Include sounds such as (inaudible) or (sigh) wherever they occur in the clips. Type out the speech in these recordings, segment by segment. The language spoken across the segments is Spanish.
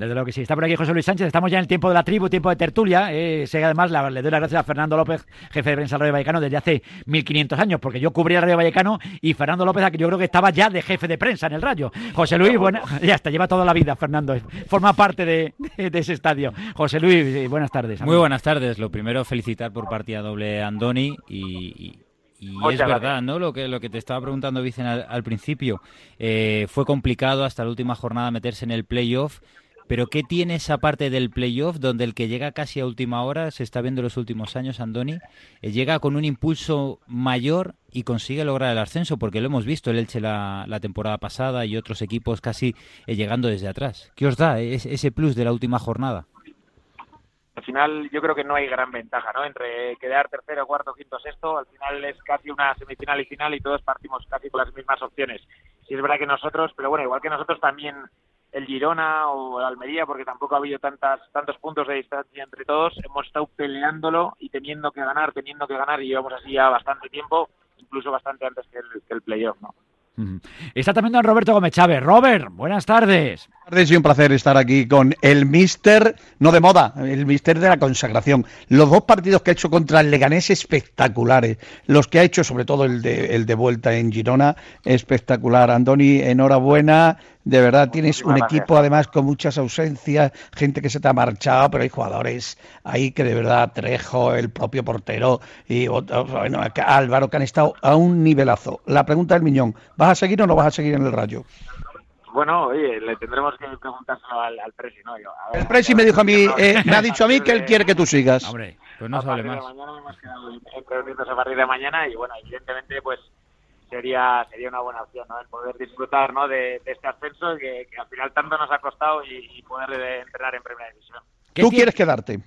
Desde lo que sí, está por aquí José Luis Sánchez, estamos ya en el tiempo de la tribu, tiempo de tertulia. Eh, sé además, le doy las gracias a Fernando López, jefe de prensa del Rayo Vallecano, desde hace 1500 años, porque yo cubría el Rayo Vallecano y Fernando López, yo creo que estaba ya de jefe de prensa en el Rayo. José Luis, bueno, ya está, lleva toda la vida, Fernando, forma parte de, ese estadio. José Luis, eh, buenas tardes. Muy buenas tardes. Lo primero, felicitar por partida doble a Andoni y, es verdad, ¿no? Lo que, lo que te estaba preguntando, Vicen, al, principio. Eh, fue complicado hasta la última jornada meterse en el playoff. Pero ¿qué tiene esa parte del playoff donde el que llega casi a última hora, se está viendo en los últimos años, Andoni, eh, llega con un impulso mayor y consigue lograr el ascenso? Porque lo hemos visto el Elche la, temporada pasada y otros equipos casi eh, llegando desde atrás. ¿Qué os da ese plus de la última jornada? Al final yo creo que no hay gran ventaja, ¿no? Entre quedar tercero, cuarto, quinto, sexto, al final es casi una semifinal y final y todos partimos casi con las mismas opciones. Sí es verdad que nosotros, pero bueno, igual que nosotros también el Girona o el Almería, porque tampoco ha habido tantas, tantos puntos de distancia entre todos, hemos estado peleándolo y teniendo que ganar, teniendo que ganar, y llevamos así ya bastante tiempo, incluso bastante antes que el, que playoff, ¿no? Está también don Roberto Gómez Chávez. Robert, buenas tardes. Tardes y un placer estar aquí con el mister, no de moda, el mister de la consagración. Los dos partidos que ha hecho contra el Leganés espectaculares. Los que ha hecho, sobre todo el de, el de vuelta en Girona, espectacular. Andoni, enhorabuena. De verdad, tienes un equipo además con muchas ausencias, gente que se te ha marchado, pero hay jugadores ahí que de verdad, Trejo, el propio portero y bueno, Álvaro, que han estado a un nivelazo. La pregunta del Miñón, ¿vas a seguir o no vas a seguir en el Rayo? Bueno, oye, le tendremos que preguntárselo al, al Presi, ¿no? el Presi me dijo a mí, eh, me ha dicho a mí que él quiere que tú sigas. Hombre, pues no sabe más. Mañana hemos quedado a partir de mañana y bueno, evidentemente, pues sería sería una buena opción, ¿no? El poder disfrutar, ¿no? De, este ascenso que, al final tanto nos ha costado y, poder entrenar en primera división. ¿Tú quieres quedarte?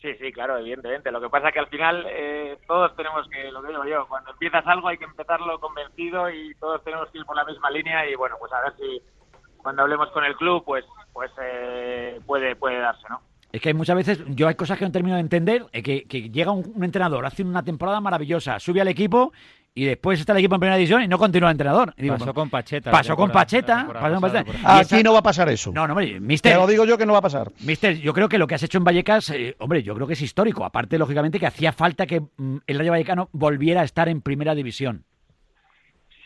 Sí, sí, claro, evidentemente. Lo que pasa es que al final eh, todos tenemos que, lo que digo yo, cuando empiezas algo hay que empezarlo convencido y todos tenemos que ir por la misma línea y bueno, pues a ver si cuando hablemos con el club, pues pues eh, puede puede darse, ¿no? Es que muchas veces yo hay cosas que no termino de entender, eh, que, que llega un, entrenador, hace una temporada maravillosa, sube al equipo y después está el equipo en primera división y no continúa el entrenador. pasó con Pacheta. Pasó con Pacheta. Aquí no va a pasar eso. No, no, hombre, mister. Te lo digo yo que no va a pasar. Mister, yo creo que lo que has hecho en Vallecas, eh, hombre, yo creo que es histórico. Aparte, lógicamente, que hacía falta que mm, el Rayo Vallecano volviera a estar en primera división.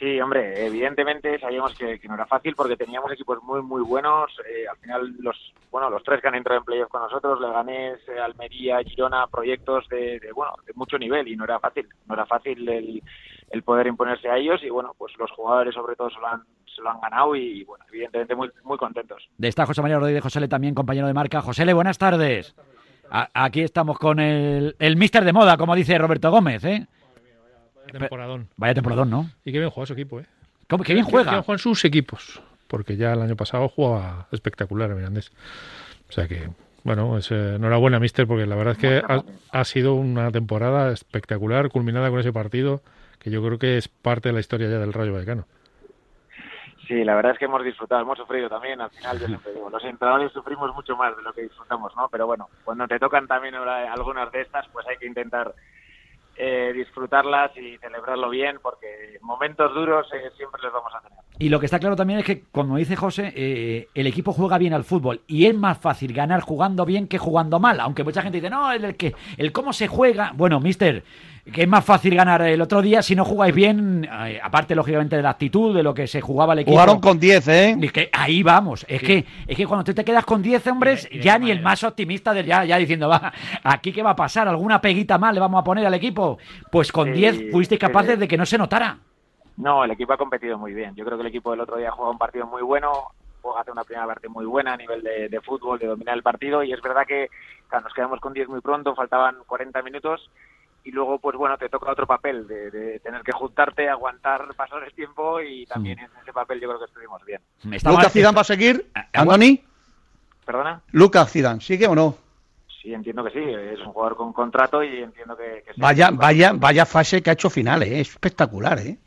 Sí, hombre, evidentemente sabíamos que, no era fácil porque teníamos equipos muy, muy buenos. Eh, al final, los bueno los tres que han entrado en playoff con nosotros, Leganés, eh, Almería, Girona, proyectos de, bueno de mucho nivel y no era fácil. No era fácil el, el poder imponerse a ellos y bueno, pues los jugadores sobre todo se lo han, se lo han ganado y bueno, evidentemente muy, muy contentos. De esta José María Rodríguez José Le también, compañero de marca. José Le, buenas tardes. aquí estamos con el, el mister de moda, como dice Roberto Gómez, ¿eh? Vaya temporadón. Vaya temporadón, ¿no? Y qué bien juega su equipo, ¿eh? ¿Cómo? ¿Qué bien juega? Que juegan sus equipos. Porque ya el año pasado jugaba espectacular Mirandés. O sea que, bueno, es, eh, enhorabuena, mister, porque la verdad es que ha, sido una temporada espectacular, culminada con ese partido, que yo creo que es parte de la historia ya del Rayo Vallecano. Sí, la verdad es que hemos disfrutado, hemos sufrido también, al final yo siempre digo, los entrenadores sufrimos mucho más de lo que disfrutamos, ¿no? Pero bueno, cuando te tocan también algunas de estas, pues hay que intentar eh, disfrutarlas y celebrarlo bien, porque momentos duros eh, siempre los vamos a tener. Y lo que está claro también es que, como dice José, eh, el equipo juega bien al fútbol y es más fácil ganar jugando bien que jugando mal, aunque mucha gente dice, no, el, que, el cómo se juega. Bueno, mister, que es más fácil ganar el otro día si no jugáis bien, eh, aparte lógicamente de la actitud, de lo que se jugaba el equipo. Jugaron con 10, ¿eh? Es que ahí vamos, es que es que cuando tú te quedas con 10 hombres, ya ni el más optimista del ya, ya diciendo, va, aquí qué va a pasar, alguna peguita más le vamos a poner al equipo. Pues con 10 fuisteis capaces de que no se notara. No, el equipo ha competido muy bien. Yo creo que el equipo del otro día jugó un partido muy bueno, hace una primera parte muy buena a nivel de, fútbol, de dominar el partido y es verdad que nos quedamos con 10 muy pronto, faltaban 40 minutos y luego pues bueno te toca otro papel de, tener que juntarte aguantar pasar el tiempo y también en ese papel yo creo que estuvimos bien. Lucas Zidane va a seguir Andoni perdona Lucas Zidane sigue o no sí entiendo que sí es un jugador con contrato y entiendo que, vaya vaya vaya fase que ha hecho final ¿eh? es espectacular eh.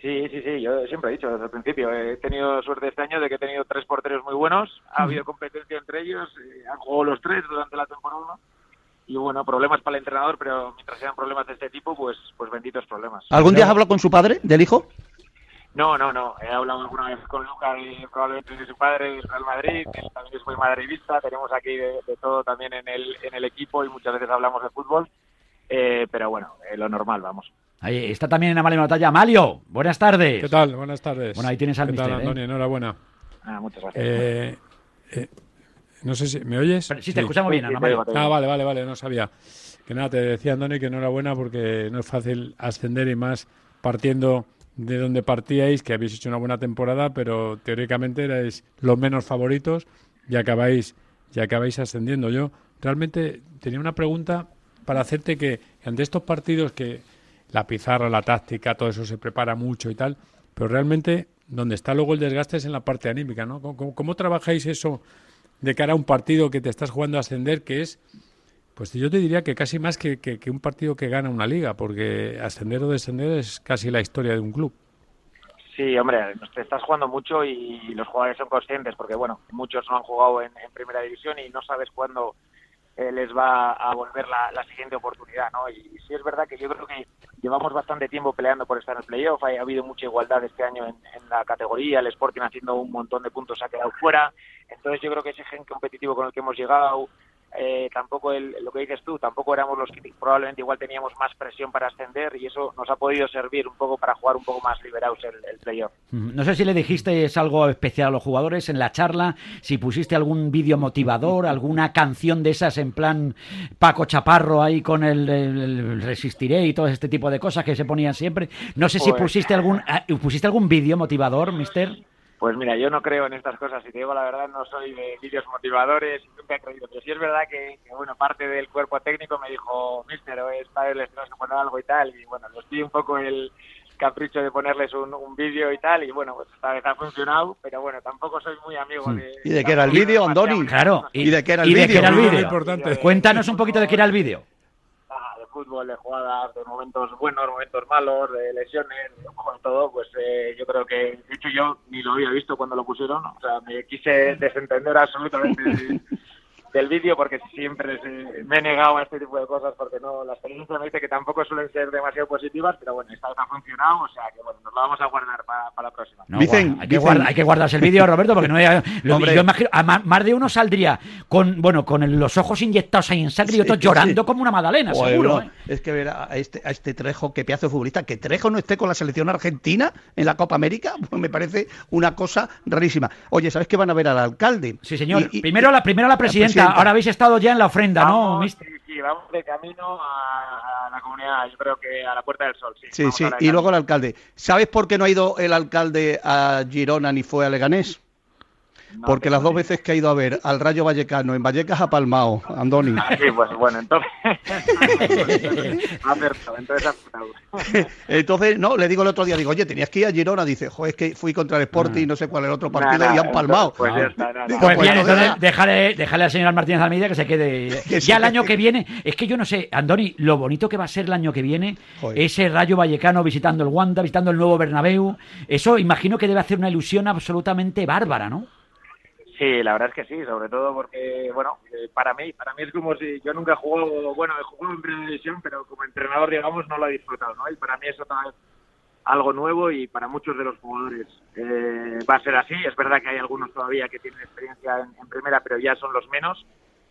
Sí, sí, sí, yo siempre he dicho desde el principio, he tenido suerte este año de que he tenido tres porteros muy buenos, ha habido competencia entre ellos, eh, han jugado los tres durante la temporada y bueno, problemas para el entrenador, pero mientras sean problemas de este tipo, pues, pues benditos problemas. ¿Algún día has hablado con su padre, del hijo? No, no, no. He hablado alguna vez con Luca, probablemente de su padre, del Real Madrid. también es muy madridista. Tenemos aquí de, todo también en el, en el equipo y muchas veces hablamos de fútbol. Eh, pero bueno, eh, lo normal, vamos. Ahí está también en Amalio Batalla. Malio, buenas tardes. ¿Qué tal? Buenas tardes. Bueno, ahí tienes al ¿Qué tal, ¿eh? Antonio? Enhorabuena. Ah, muchas gracias. No sé si. ¿Me oyes? sí, te escuchamos bien, Ana Ah, vale, vale, vale, no sabía. Que nada, te decía, Antonio, que enhorabuena porque no es fácil ascender y más partiendo de donde partíais, que habéis hecho una buena temporada, pero teóricamente erais los menos favoritos y acabáis, y acabáis ascendiendo. Yo realmente tenía una pregunta para hacerte que ante estos partidos que la pizarra, la táctica, todo eso se prepara mucho y tal, pero realmente donde está luego el desgaste es en la parte anímica, ¿no? ¿Cómo, trabajáis eso de cara a un partido que te estás jugando a ascender, que es, pues yo te diría que casi más que, que un partido que gana una liga, porque ascender o descender es casi la historia de un club. Sí, hombre, te estás jugando mucho y los jugadores son conscientes, porque bueno, muchos no han jugado en, primera división y no sabes cuándo eh, les va a volver la, siguiente oportunidad, ¿no? Y sí es verdad que yo creo que llevamos bastante tiempo peleando por estar en el playoff, ha, habido mucha igualdad este año en, la categoría, el Sporting haciendo un montón de puntos ha quedado fuera, entonces yo creo que ese gen competitivo con el que hemos llegado, eh, tampoco el, lo que dices tú, tampoco éramos los que probablemente igual teníamos más presión para ascender y eso nos ha podido servir un poco para jugar un poco más liberados el, el playoff. No sé si le dijiste algo especial a los jugadores en la charla, si pusiste algún vídeo motivador, alguna canción de esas en plan Paco Chaparro ahí con el, Resistiré y todo este tipo de cosas que se ponían siempre. No sé si pues pusiste algún, ah, pusiste algún vídeo motivador, mister. Pues mira, yo no creo en estas cosas, y te digo la verdad, no soy de vídeos motivadores, nunca he creído, pero sí es verdad que, bueno, parte del cuerpo técnico me dijo, mister, o es para les tenemos que poner algo y tal, y bueno, les di un poco el capricho de ponerles un, vídeo y tal, y bueno, pues esta vez ha funcionado, pero bueno, tampoco soy muy amigo hmm. de... ¿Y de qué era el vídeo, Andoni? Claro, ¿y, de qué era el vídeo? Importante. Cuéntanos un poquito de qué era el vídeo fútbol, de jugadas, de momentos buenos, momentos malos, de lesiones, de todo, pues eh, yo creo que, de hecho yo ni lo había visto cuando lo pusieron, o sea, me quise desentender absolutamente (laughs) del vídeo porque siempre me he negado a este tipo de cosas porque no la experiencia me dice que tampoco suelen ser demasiado positivas pero bueno esta vez ha funcionado o sea que bueno nos lo vamos a guardar para, la próxima. Dicen, hay, que hay, que guardarse el vídeo Roberto porque no hay, lo, (laughs) yo imagino más, de uno saldría con bueno con los ojos inyectados ahí en sangre y otros llorando como una magdalena seguro ¿eh? es que ver a este, a este Trejo que pedazo de futbolista que Trejo no esté con la selección argentina en la Copa América (laughs) pues me parece una cosa rarísima. Oye ¿sabes que van a ver al alcalde? sí señor. Primero la primero la presidenta. ahora habéis estado ya en la ofrenda, ¿no? Sí, sí, vamos de camino a, la comunidad, yo creo que a la Puerta del Sol. Sí, sí, sí. y luego el alcalde. ¿Sabes por qué no ha ido el alcalde a Girona ni fue a Leganés? Porque las dos veces que ha ido a ver al Rayo Vallecano en Vallecas ha palmado, Andoni. Ah, sí, pues bueno, entonces. (laughs) entonces (laughs) Entonces, no, le digo el otro día, digo, oye, tenías que ir a Girona. Dice, joder, es que fui contra el Sporting y no sé cuál es el otro partido y han palmado. Pues ya está, Pues, pues bien, entonces déjale, déjale al señor Martínez Almeida que se quede. (laughs) ya el año que viene, es que yo no sé, Andoni, lo bonito que va a ser el año que viene, ese Rayo Vallecano visitando el Wanda, visitando el nuevo Bernabéu, eso imagino que debe hacer una ilusión absolutamente bárbara, ¿no? Sí, la verdad es que sí, sobre todo porque, bueno, eh, para mí, para mí es como si yo nunca he jugado, bueno, he jugado en primera división, pero como entrenador, digamos, no lo he disfrutado, ¿no? Y para mí eso también algo nuevo y para muchos de los jugadores eh, va a ser así. Es verdad que hay algunos todavía que tienen experiencia en, primera, pero ya son los menos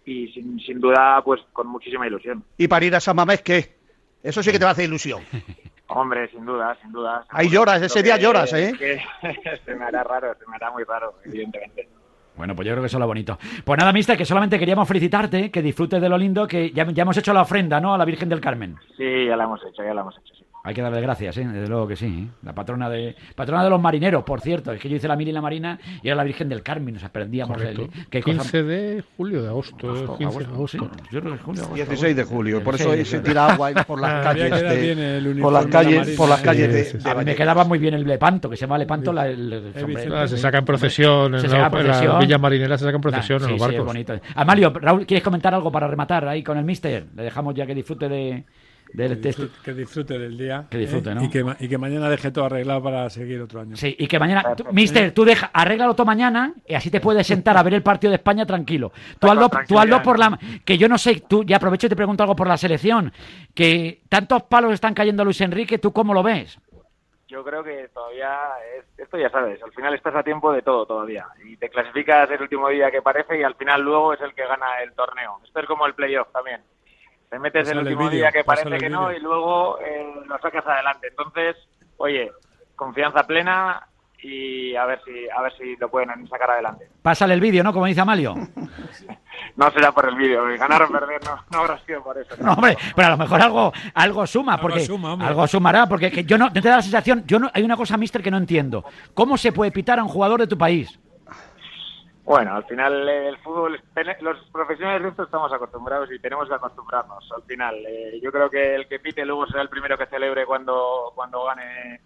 y sin, sin, duda, pues con muchísima ilusión. ¿Y para ir a San Mamés qué? Eso sí que te va a hacer ilusión. (laughs) Hombre, sin duda, sin duda. Ahí lloras, ese día lloras, ¿eh? (laughs) se me hará raro, se me hará muy raro, evidentemente. Bueno, pues yo creo que eso es lo bonito. Pues nada, mister, que solamente queríamos felicitarte, que disfrutes de lo lindo, que ya, ya hemos hecho la ofrenda, ¿no? A la Virgen del Carmen. Sí, ya la hemos hecho, ya la hemos hecho. Hay que darle gracias, ¿eh? desde luego que sí. ¿eh? La patrona de patrona de los marineros, por cierto. Es que yo hice la mili en la marina y era la Virgen del Carmen. Nos aprendíamos el, 15 de julio, de agosto. 15 de agosto. Yo creo que julio, 16 de julio. Por eso se tira agua por las (laughs) calles. por las calles, por las calles de, Me quedaba muy bien el lepanto, que se llama lepanto. La, se saca en procesión. En, la, villa marinera se saca en procesión en los barcos. Sí, bonito. Amalio, Raúl, ¿quieres comentar algo para rematar ahí con el mister? Le dejamos ya que disfrute de que, disfrute, del día. Que disfrute, ¿no? Y que, y que, mañana deje todo arreglado para seguir otro año. Sí, y que mañana, mister, tú deja, arréglalo todo mañana y así te puedes sentar a ver el partido de España tranquilo. Tú hazlo, tú hazlo por la. Que yo no sé, tú, ya aprovecho y te pregunto algo por la selección. Que tantos palos están cayendo a Luis Enrique, ¿tú cómo lo ves? yo creo que todavía, es, esto ya sabes, al final estás a tiempo de todo todavía. Y te clasificas el último día que parece y al final luego es el que gana el torneo. Esto es como el playoff también. Te metes el último día que parece que no y luego eh, lo sacas adelante. Entonces, oye, confianza plena y a ver si a ver si lo pueden sacar adelante. Pásale el vídeo, ¿no? Como dice Amalio. (laughs) no será por el vídeo, ganar o perder no, no habrá sido por eso. No, hombre, pero a lo mejor algo algo suma, porque algo, sumará, porque yo no te da la sensación, yo no hay una cosa, mister, que no entiendo. ¿Cómo se puede pitar a un jugador de tu país? Bueno, al final el fútbol, los profesionales de esto estamos acostumbrados y tenemos que acostumbrarnos. Al final, eh, yo creo que el que pite luego será el primero que celebre cuando, cuando gane,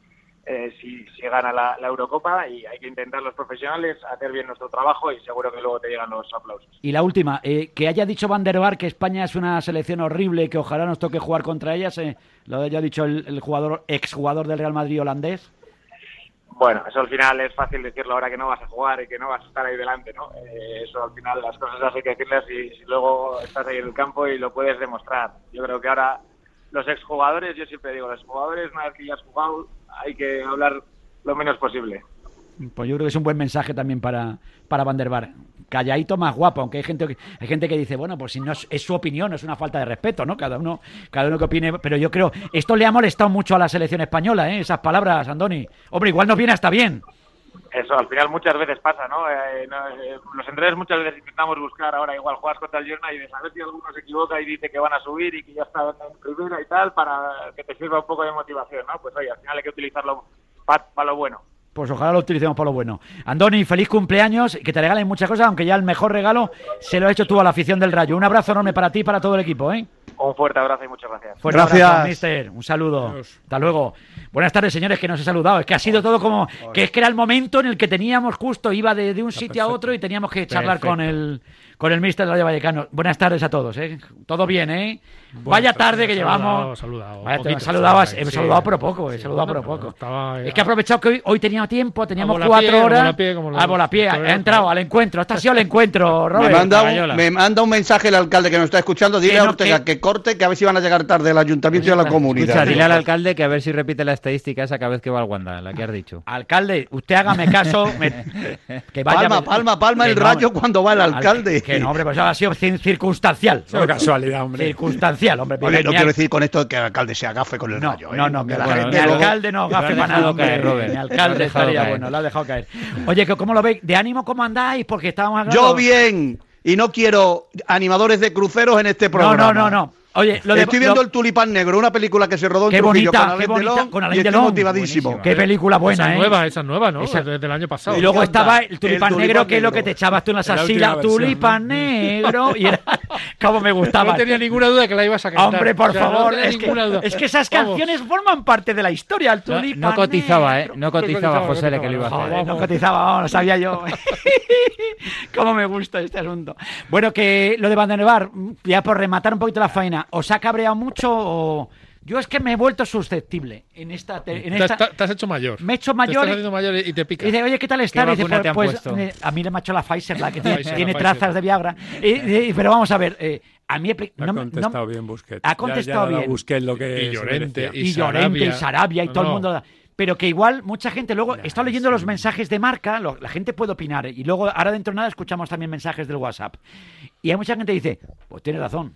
eh, si, si, gana la, Eurocopa y hay que intentar los profesionales hacer bien nuestro trabajo y seguro que luego te llegan los aplausos. Y la última, eh, que haya dicho Van der que España es una selección horrible que ojalá nos toque jugar contra ellas, lo haya dicho el, el jugador exjugador del Real Madrid holandés. Bueno, eso al final es fácil decirlo ahora que no vas a jugar y que no vas a estar ahí delante, ¿no? Eh, eso al final las cosas hay que decirlas y si luego estás ahí en el campo y lo puedes demostrar. Yo creo que ahora los exjugadores, yo siempre digo, los jugadores una vez que ya has jugado hay que hablar lo menos posible. Pues yo creo que es un buen mensaje también para, para Van der Bar. Calladito más guapo, aunque hay gente que, hay gente que dice, bueno, pues si no es, su opinión, es una falta de respeto, ¿no? Cada uno, cada uno que opine, pero yo creo, esto le ha molestado mucho a la selección española, ¿eh? Esas palabras, Andoni. Hombre, igual nos viene hasta bien. Eso, al final muchas veces pasa, ¿no? Eh, eh, los entrenadores muchas veces intentamos buscar ahora, igual juegas contra el Girona y de saber si alguno se equivoca y dice que van a subir y que ya está en primera y tal, para que te sirva un poco de motivación, ¿no? Pues oye, al final hay que utilizarlo para lo bueno. Pues ojalá lo utilicemos para lo bueno. Andoni, feliz cumpleaños, que te regalen muchas cosas, aunque ya el mejor regalo se lo ha hecho tú a la afición del Rayo. Un abrazo enorme para ti y para todo el equipo, ¿eh? Un fuerte abrazo y muchas gracias. Fuerte gracias. abrazo, mister. Un saludo. Hasta luego. Buenas tardes, señores, que nos he saludado. Es que ha sido todo como... Que es que era el momento en el que teníamos justo, iba de, un sitio a otro y teníamos que charlar con el con el mister de Vallecano. Buenas tardes a todos, ¿eh? Todo bien, ¿eh? Vaya tarde que llevamos. Saludado, Vaya, saludado, he saludado por poco, he saludado por poco. es que he aprovechado que hoy, hoy teníamos tiempo, teníamos cuatro horas. A Volapie, he entrado al encuentro. Este ha sido el encuentro, (laughs) Robert. Me manda, un, me manda un mensaje el alcalde que nos está escuchando. Dile a Ortega que... corte, que a ver si van a llegar tarde el ayuntamiento y a la comunidad. dile al alcalde que a ver si repite la estadística esa cada vez que va al Wanda, la que has dicho. Alcalde, usted hágame caso. (laughs) que vaya, palma, palma, palma el rayo cuando va el alcalde. Que no, hombre, pues ha sido circunstancial. Es casualidad, hombre. Circunstancial, hombre. no quiero decir con esto que el alcalde se agafe con el rayo. ¿eh? No, no, mi, alcalde no gafe para nada. Caer, Mi alcalde estaría bueno, lo ha dejado caer. Oye, ¿cómo lo veis? ¿De ánimo cómo andáis? Porque estábamos hablando... Yo bien. Y no quiero animadores de cruceros en este programa. No, no, no, no. Oye, lo de, Estoy viendo El Tulipán Negro, una película que se rodó en qué Trujillo bonita, con qué bonita, con Alain y estoy motivadísimo. Qué película buena, esa ¿eh? nueva, esa nueva, ¿no? Esa... Desde el año pasado. Y luego estaba el Tulipán, Negro, que es lo que te echabas tú en la salsila. Tulipán Negro. (laughs) Y era (laughs) como me gustaba. No tenía ninguna duda que la ibas a cantar. Hombre, por favor. es, que, es, que, esas canciones forman parte de la historia. El Tulipán No, cotizaba, ¿eh? No cotizaba, José, le que lo iba a hacer. No cotizaba, lo sabía yo. (laughs) Cómo me gusta este asunto. Bueno, que lo de Vandenevar, ya por rematar un poquito la faena, ¿os ha cabreado mucho o...? Yo es que me he vuelto susceptible en esta. En esta... Te, has hecho mayor. Me he hecho mayor. Te estás mayor y te pica. Y dice, oye, ¿qué tal está? Y dice, pues, pues eh, a mí le me ha hecho la Pfizer, la que tiene, trazas de Viagra. Y, pero vamos a ver, eh, a mí ha contestado bien Busquets. Ha contestado ya, bien. Busquets lo que y Llorente, y, y, Llorente, y Sarabia, y todo el mundo pero que igual mucha gente luego está leyendo los mensajes de marca, la gente puede opinar y luego ahora dentro de nada escuchamos también mensajes del WhatsApp y hay mucha gente que dice, pues tiene razón,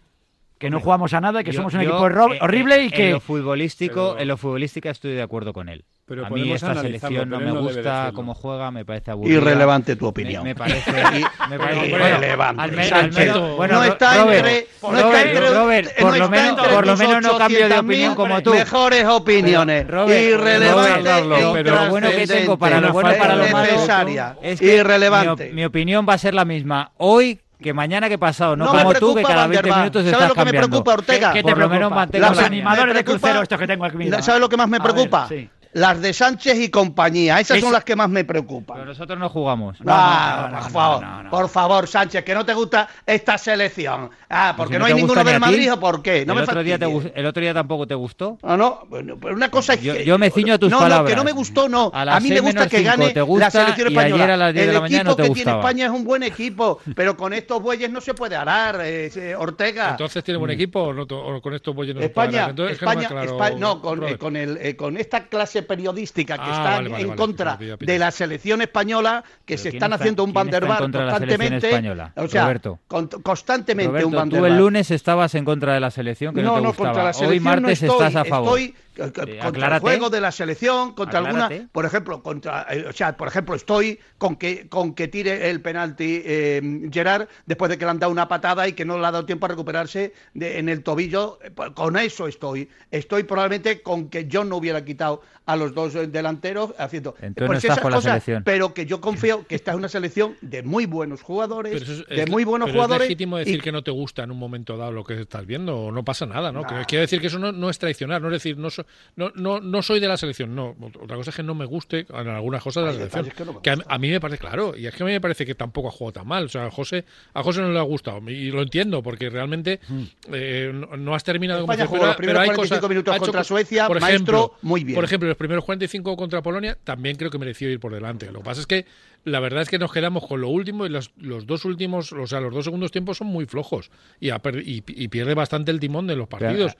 que no jugamos a nada, que somos un equipo eh, horrible y que... En lo futbolístico, en lo futbolístico estoy de acuerdo con él. Pero a mí esta selección no me gusta cómo juega, me parece aburrida. Irrelevante tu opinión. Me, parece, (laughs) me parece irrelevante. Al, al menos, bueno, no está entre, no está entre, Robert, por, lo menos, por lo menos no cambio de opinión como tú. Mejores opiniones. Robert, irrelevante. pero lo bueno que tengo para lo bueno para lo malo es que irrelevante. Mi, mi opinión va a ser la misma. Hoy que mañana que pasado, no, como tú que cada 20 minutos ¿Sabes estás lo que me preocupa, Ortega? ¿Qué, te Por lo menos mantengo Los animadores de crucero estos que tengo aquí. ¿Sabes lo que más me preocupa? Las de Sánchez y compañía, esas son las que más me preocupan. Pero nosotros no jugamos. Ah, por favor, por favor, Sánchez, que no te gusta esta selección. Ah, porque no, hay ninguno del Madrid o por qué. No el, me otro día ¿El otro día tampoco te gustó? No, no, bueno, pero una cosa es yo, que. Yo me ciño a tus no, palabras. No, que no me gustó, no. A, mí me gusta que gane la selección española. Y ayer a las 10 el de la mañana equipo no te que tiene España es un buen equipo, (laughs) pero con estos bueyes no se puede arar, eh, Ortega. Entonces tiene buen equipo o, no, o con estos bueyes no España, se puede arar. España, España, no, con, eh, con, el, eh, con esta clase periodística que está en contra de la selección española, que se están haciendo un banderbar constantemente. O sea, Roberto, constantemente un banderbar. Tú el lunes estabas en contra de la selección, que no, te gustaba. Contra la selección Hoy martes estás a favor. Estoy contra el juego de la selección, contra alguna, por ejemplo, contra, eh, o sea, por ejemplo, estoy con que con que tire el penalti eh, Gerard después de que le han dado una patada y que no le ha dado tiempo a recuperarse en el tobillo, eh, con eso estoy. Estoy probablemente con que yo no hubiera quitado a los dos delanteros haciendo Entonces pues con la selección. pero que yo confío que esta es una selección de muy buenos jugadores, de muy buenos pero jugadores. Es legítimo decir que no te gusta en un momento dado lo que estás viendo, o no pasa nada, ¿no? Quiero decir que eso no, es traicionar, no es decir, no, no, no, no soy de la selección, no. Otra cosa es que no me guste en algunas cosas de la selección. Que, a, mí me parece claro, y es que a mí me parece que tampoco ha jugado tan mal. O sea, a José, a José no le ha gustado, y lo entiendo, porque realmente mm. eh, no, has terminado como pero, pero hay cosas. minutos contra Suecia, por ejemplo, muy bien. Por ejemplo, los primeros 45 contra Polonia también creo que mereció ir por delante. Lo que pasa es que la verdad es que nos quedamos con lo último y los, los dos últimos, o sea, los dos segundos tiempos son muy flojos y, y, pierde bastante el timón de los partidos.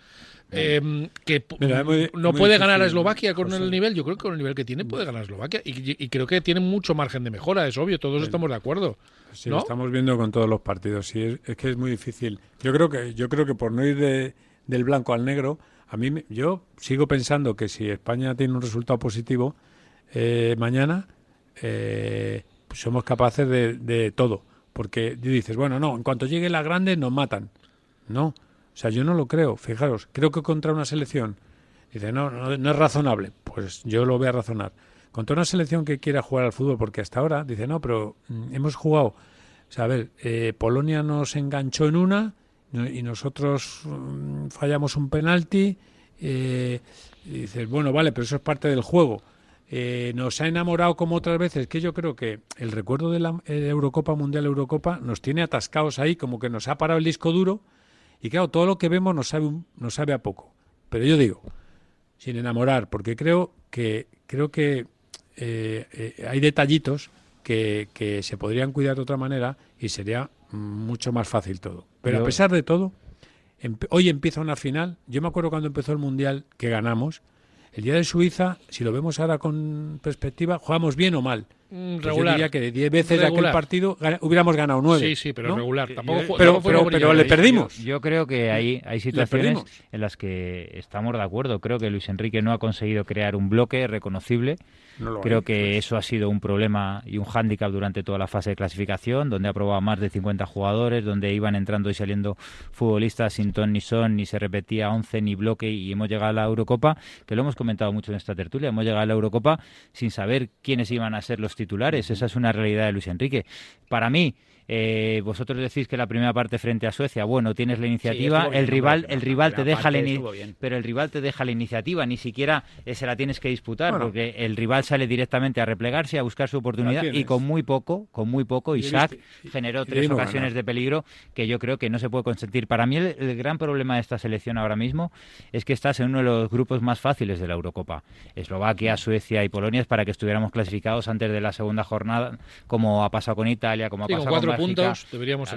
Em, que no puede ganar a Eslovaquia con el nivel, yo creo que con el nivel que tiene puede ganar a Eslovaquia y, creo que tiene mucho margen de mejora, es obvio, todos estamos de acuerdo. Sí, lo estamos viendo con todos los partidos, sí, es, que es muy difícil. Yo creo que yo creo que por no ir de, del blanco al negro, a mí yo sigo pensando que si España tiene un resultado positivo eh, mañana, eh, pues somos capaces de, de todo, porque dices, bueno, no, en cuanto llegue la grande nos matan. No, o sea, yo no lo creo. Fijaros, creo que contra una selección, dice, no, no, es razonable. Pues yo lo voy a razonar. Contra una selección que quiera jugar al fútbol, porque hasta ahora, dice, no, pero mm, hemos jugado. O sea, a ver, eh, Polonia nos enganchó en una y nosotros mm, fallamos un penalti. Eh, y dices, bueno, vale, pero eso es parte del juego. Eh, nos ha enamorado como otras veces, que yo creo que el recuerdo de la Eurocopa Mundial Eurocopa nos tiene atascados ahí, como que nos ha parado el disco duro y claro, todo lo que vemos nos sabe, nos sabe a poco. Pero yo digo, sin enamorar, porque creo que, creo que eh, eh, hay detallitos que, que, se podrían cuidar de otra manera y sería mucho más fácil todo. Pero a pesar de todo, hoy empieza una final. Yo me acuerdo cuando empezó el Mundial que ganamos. El día de Suiza, si lo vemos ahora con perspectiva, jugamos bien o mal. Mm, pues regular. diría que de 10 veces de aquel partido hubiéramos ganado 9. Sí, sí, pero regular. Tampoco, pero, pero, le perdimos. Yo, creo que hay, hay situaciones en las que estamos de acuerdo. Creo que Luis Enrique no ha conseguido crear un bloque reconocible. Creo que pues. eso ha sido un problema y un hándicap durante toda la fase de clasificación, donde ha probado más de 50 jugadores, donde iban entrando y saliendo futbolistas sin ton ni son, ni se repetía 11 ni bloque y hemos llegado a la Eurocopa, que lo hemos comentado mucho en esta tertulia, hemos llegado a la Eurocopa sin saber quiénes iban a ser los titulares. Esa es una realidad de Luis Enrique. Para mí, eh, vosotros decís que la primera parte frente a Suecia, bueno, tienes la iniciativa, el rival, el rival te deja la pero el rival te deja la iniciativa, ni siquiera se la tienes que disputar, porque el rival sale directamente a replegarse, a buscar su oportunidad y con muy poco, con muy poco, Isaac generó tres ocasiones de peligro que yo creo que no se puede consentir. Para mí el, gran problema de esta selección ahora mismo es que estás en uno de los grupos más fáciles de la Eurocopa. Eslovaquia, Suecia y Polonia es para que estuviéramos clasificados antes de la segunda jornada, como ha pasado con Italia, como ha pasado con puntos deberíamos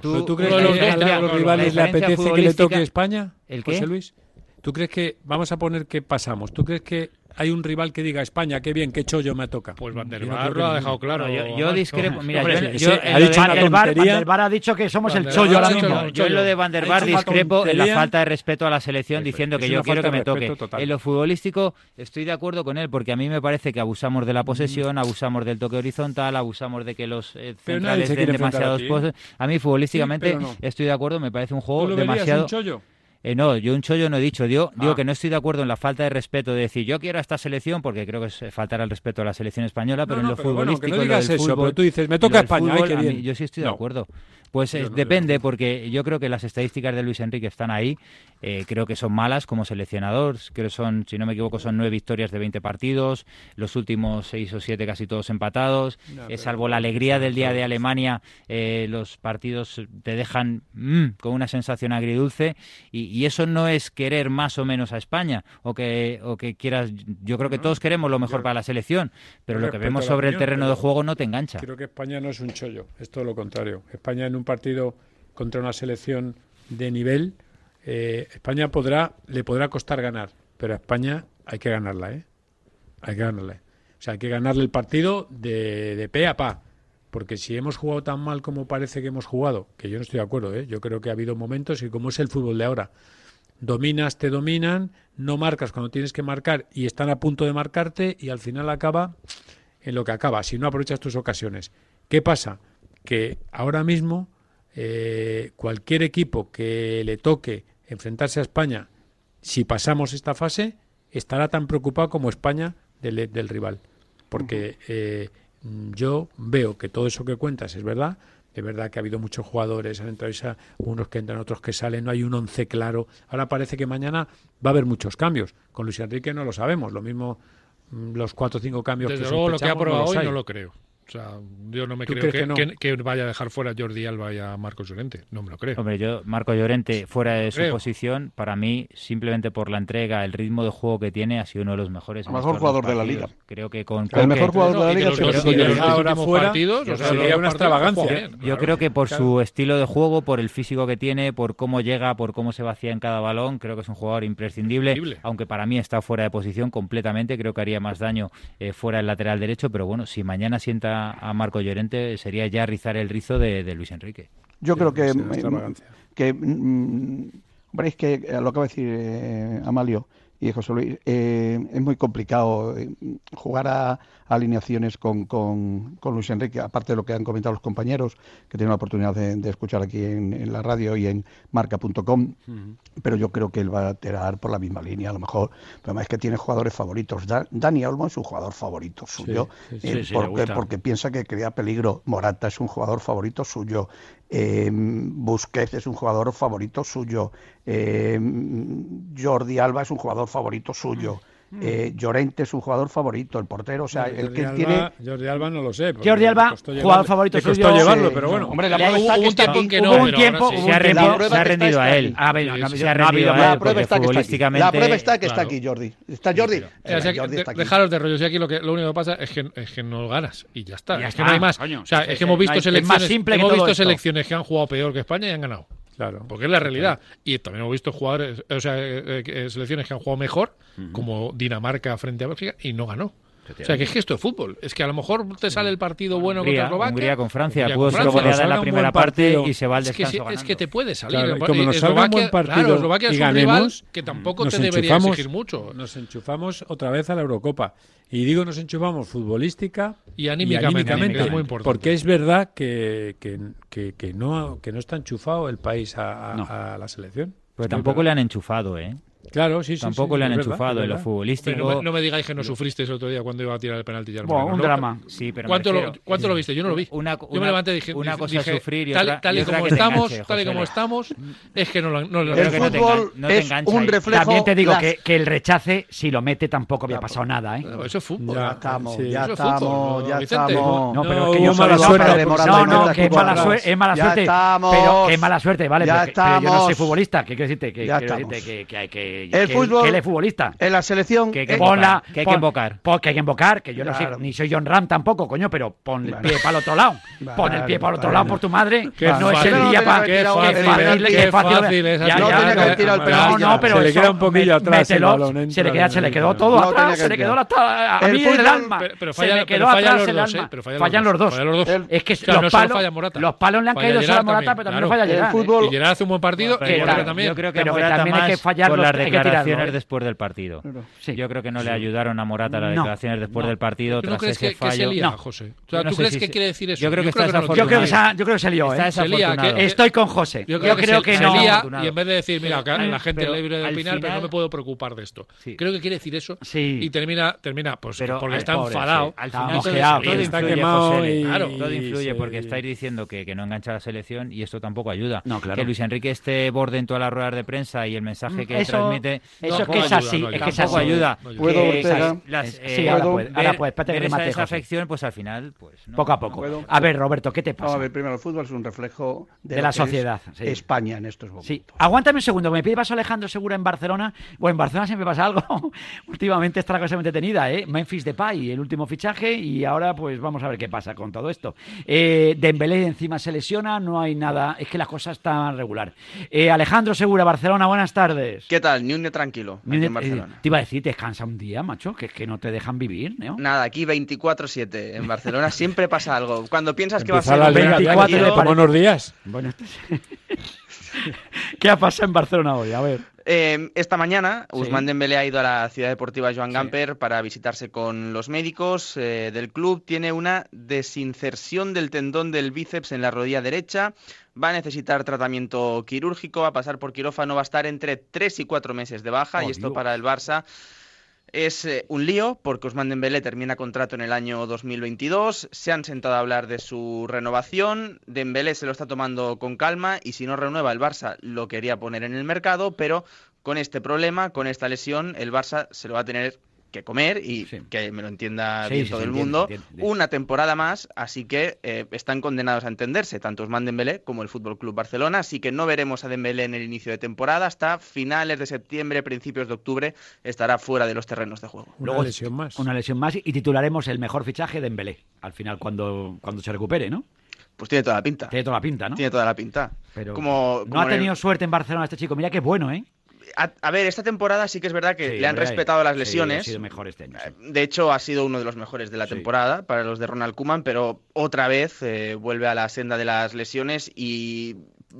¿Tú, crees que a los rivales le apetece que le toque España, ¿El qué? José Luis? ¿Tú crees que, vamos a poner que pasamos, ¿tú crees que hay un rival que diga España, qué bien, qué chollo me toca. Pues Van der Bar lo ha dejado claro. yo, discrepo. (laughs) Mira, yo, ha dicho el, Bar, Van der ha dicho que somos el chollo ahora mismo. Yo en lo de Van der Bar discrepo en la falta de respeto a la selección diciendo que yo quiero que me toque. En lo futbolístico estoy de acuerdo con él porque a mí me parece que abusamos de la posesión, abusamos del toque horizontal, abusamos de que los eh, centrales den demasiados poses. A mí futbolísticamente estoy de acuerdo, me parece un juego demasiado... Eh, no, yo un chollo no he dicho. Digo, digo ah. que no estoy de acuerdo en la falta de respeto de decir yo quiero a esta selección porque creo que es faltar al respeto a la selección española, pero en lo futbolístico. no digas eso, pero tú dices, me toca España. yo sí estoy de acuerdo. Pues eh, depende, porque yo creo que las estadísticas de Luis Enrique están ahí. Eh, creo que son malas como seleccionador. Creo que son, si no me equivoco, son nueve victorias de 20 partidos. Los últimos seis o siete casi todos empatados. Eh, salvo la alegría del día de Alemania, los partidos te dejan mm, con una sensación agridulce. Y, eso no es querer más o menos a España o que, o que quieras. Yo creo que todos queremos lo mejor para la selección, pero lo que vemos sobre el terreno de juego no te engancha. Creo que España no es un chollo, es todo lo contrario. España en un partido contra una selección de nivel, eh, España podrá, le podrá costar ganar, pero a España hay que ganarla, ¿eh? Hay que ganarle. O sea, hay que ganarle el partido de, de pe a pa. Porque si hemos jugado tan mal como parece que hemos jugado, que yo no estoy de acuerdo, ¿eh? yo creo que ha habido momentos y como es el fútbol de ahora, dominas, te dominan, no marcas cuando tienes que marcar y están a punto de marcarte y al final acaba en lo que acaba, si no aprovechas tus ocasiones. ¿Qué pasa? Que ahora mismo eh, cualquier equipo que le toque enfrentarse a España, si pasamos esta fase, estará tan preocupado como España del, del rival. Porque eh, yo veo que todo eso que cuentas es verdad, de verdad que ha habido muchos jugadores, han entrado esa- unos que entran, otros que salen, no hay un once claro. Ahora parece que mañana va a haber muchos cambios. Con Luis Enrique no lo sabemos, lo mismo mm, los cuatro o cinco cambios Desde que luego lo que ha no probado hoy hay. no lo creo. O sea, yo no me ¿Tú creo que, que no? que- que vaya a dejar fuera a Jordi Alba y a Marcos Llorente. No me lo creo. Hombre, yo, Marco Llorente, fuera de su Creo. posición, para mí, simplemente por la entrega, el ritmo de juego que tiene, ha sido uno de los mejores. El mejor jugador de la liga. Creo que con El mejor jugador de la liga dos una extravagancia. Yo claro. creo que por Claro. su estilo de juego, por el físico que tiene, por cómo llega, por cómo se vacía en cada balón, creo que es un jugador imprescindible. Aunque para mí está fuera de posición completamente, creo que haría más daño eh, fuera del lateral derecho. Pero bueno, si mañana sienta a Marco Llorente, sería ya rizar el rizo de, de Luis Enrique. Yo creo que, que mm, hombre, es que eh, lo acaba de decir eh, Amalio y José Luis, eh, es muy complicado eh, jugar a, a alineaciones con, con, con Luis Enrique, aparte de lo que han comentado los compañeros, que tienen la oportunidad de, de escuchar aquí en, en la radio y en marca.com, pero yo creo que él va a tirar por la misma línea, a lo mejor, pero además es que tiene jugadores favoritos. Da- Dani Olmo es un jugador favorito suyo, sí, sí. eh, Sí, porque piensa que crea peligro. Morata es un jugador favorito suyo. Eh, Busquets es un jugador favorito suyo. Eh, Jordi Alba es un jugador favorito suyo. Eh, Llorente es un jugador favorito, el portero, o sea, el Jordi que Alba- tiene... Jordi Alba no lo sé. Jordi Alba, jugador llevarlo- favorito le costó suyo. llevarlo, Sí, pero bueno. Hombre, la prueba hubo está que un está tiempo Hubo no, un pero tiempo, sí. hubo Se ha un rendido, tiempo- se ha rendido a él. Ah, Sí, sí, sí. ha La habido prueba- más. La prueba está que está aquí. futbolísticamente- La prueba está que está aquí, Jordi. ¿Está Jordi? Aquí. dejaros de rollos. Y aquí lo, que, lo único que pasa es que, es que no ganas. Y ya está. Ya es que no hay más. o sea, es que hemos visto hemos selecciones que han jugado peor que España y han ganado. Claro. Porque es la realidad. Y también hemos visto jugadores, o sea, eh, eh, selecciones que han jugado mejor, como Dinamarca frente a Bélgica, y no ganó. O sea, que es que esto es fútbol. Es que a lo mejor te sale el partido bueno Hungría, contra Eslovaquia. Hungría con Francia, Hungría pudo con ser Francia. goleada en la primera parte y se va al Es que, descanso sí, es que te puede salir. Claro, y como nos salga un Eslovaquia- buen partido claro, Eslovaquia y es un rival ganemos, que tampoco te debería exigir mucho. Nos enchufamos otra vez a la Eurocopa. Y digo nos enchufamos futbolística Y anímicamente, que es muy importante. Porque es verdad que, que, que, que no, que no está enchufado el país a, a- No. a la selección. Pero Es tampoco verdad. le han enchufado, ¿eh? Claro, sí, sí. Tampoco sí, le han verdad, enchufado es en lo verdad. futbolístico. Pero no, me- no me digáis que no sufriste el otro día cuando iba a tirar el penalti ya. Buah, un ¿no? drama. Sí, pero ¿Cuánto, lo, refiero- ¿Cuánto lo viste? Yo no lo vi. Una- Yo me levanté y dije, una cosa dije, es sufrir y tal, otra- tal y y, otra como estamos, enganche, tal y como estamos, es que no lo, no El no te fútbol engan- no te es un reflejo... También te digo las- que, que el rechace, si lo mete, tampoco había pasado nada, ¿eh? Eso es fútbol. Ya, estamos, ya estamos, ¿no, ya estamos. No, pero es que yo mala suerte, No, no, que es mala, suerte, es mala Ya suerte. estamos. Pero que es mala suerte, ¿vale? Yo no soy futbolista. ¿Qué quiero decirte? Que, decirte que, que que. El que, fútbol- que él es futbolista. En la selección... Que hay que Ponla, que hay que invocar. pon- que hay que invocar, que yo no soy, ni soy John Ram tampoco, coño, pero pon el pie para el otro lado. (laughs) Pon el pie para el otro Vale. lado por tu madre. Qué no es el día para. que Qué fácil, qué fácil, fácil esa Ya, No ya, tenía que ya. tirar el No, pero Se le queda un poquillo atrás Se le, queda, se le quedó todo atrás, que se le quedó la, a El mí el fútbol- alma. Se pero quedó fallan atrás los el dos, alma. ¿eh? Fallan, los dos. Es que los palos, falla Morata. los palos le han caído solo a Morata, pero también falla El Gerard. ¿eh? fútbol- Y Gerard hace un buen partido, que. Yo creo que que también hay que fallar los- tirarlo, declaraciones ¿eh? después del partido. Sí. Yo creo que no le ayudaron a Morata las No. declaraciones después No. del partido ¿Tú no tras crees ese que, que se fallo. lía, No. José? O sea, Yo no ¿Tú crees si que quiere decir eso? yo creo que está Yo creo que se, yo creo que se lió, Está ¿eh? Se lía, desafortunado. que- Estoy con José. Yo Yo creo, creo que, que se, no. se lía y en vez de decir, mira, acá la gente pero es libre de opinar, pero no me puedo preocupar de esto. Sí. Creo que quiere decir eso Sí. y termina, termina pues Pero, porque está pobre, enfadado. Al Está final quemado todo influye porque estáis diciendo que, no engancha la selección y esto tampoco ayuda. Que Luis Enrique esté borde en todas las ruedas de prensa y el mensaje que Eso- eso es que es ayuda, así, no es ayuda. que es tampoco así. ayuda. ¿Puedo, Que Ortega? las, Sí, eh, ahora puede, ahora puede. Espérate que ver esa desafección, pues al final, pues no. Poco a poco. ¿Puedo? A ver, Roberto, ¿qué te Vamos pasa? a ver, primero, el fútbol es un reflejo de, la que sociedad, es sí. España en estos momentos. Sí, aguántame un segundo, me pide paso Alejandro Segura en Barcelona. Bueno, en Barcelona siempre pasa algo. (laughs) Últimamente está la cosa muy detenida, ¿eh? Memphis Depay, el último fichaje, y ahora pues vamos a ver qué pasa con todo esto. Eh, Dembélé encima se lesiona, no hay nada, es que la cosa está regular. Eh, Alejandro Segura, Barcelona, buenas tardes. ¿Qué tal? Ni un día tranquilo Ni aquí en Barcelona. eh, Te iba a decir, descansa un día, macho, que es que no te dejan vivir, ¿no? Nada, aquí 24-7 en Barcelona (laughs) siempre pasa algo. Cuando piensas que va a ser la un liga, día 24 tranquilo, de como unos días. Bueno, este (laughs) ¿qué ha pasado en Barcelona hoy? A ver. Eh, esta mañana, Sí. Usman Dembélé ha ido a la ciudad deportiva Joan Sí. Gamper para visitarse con los médicos eh, del club. Tiene una desinserción del tendón del bíceps en la rodilla derecha. Va a necesitar tratamiento quirúrgico, va a pasar por quirófano, va a estar entre 3 y 4 meses de baja. Oh, y esto Dios. para el Barça es eh, un lío porque Usman Dembélé termina contrato en el año 2022. Se han sentado a hablar de su renovación. Dembélé se lo está tomando con calma y si no renueva el Barça lo quería poner en el mercado, pero con este problema, con esta lesión, el Barça se lo va a tener que comer y Sí. que me lo entienda Sí, bien sí, todo el entiende, mundo. entiende. Una temporada más, así que eh, están condenados a entenderse, tanto Usman Dembélé como el Fútbol Club Barcelona, así que no veremos a Dembélé en el inicio de temporada hasta finales de septiembre, principios de octubre estará fuera de los terrenos de juego. Una Luego, lesión más. Una lesión más y titularemos el mejor fichaje de Embelé, al final, cuando, cuando se recupere, ¿no? Pues tiene toda la pinta. Tiene toda la pinta, ¿no? Tiene toda la pinta. Pero como, no ha el- tenido suerte en Barcelona este chico. Mira qué bueno, ¿eh? A, a ver, esta temporada sí que es verdad que Sí, le han respetado las sí, lesiones. ha sido mejor este año. sí. Eh, De hecho, ha sido uno de los mejores de la temporada para los de Ronald Koeman, pero otra vez eh, vuelve a la senda de las lesiones y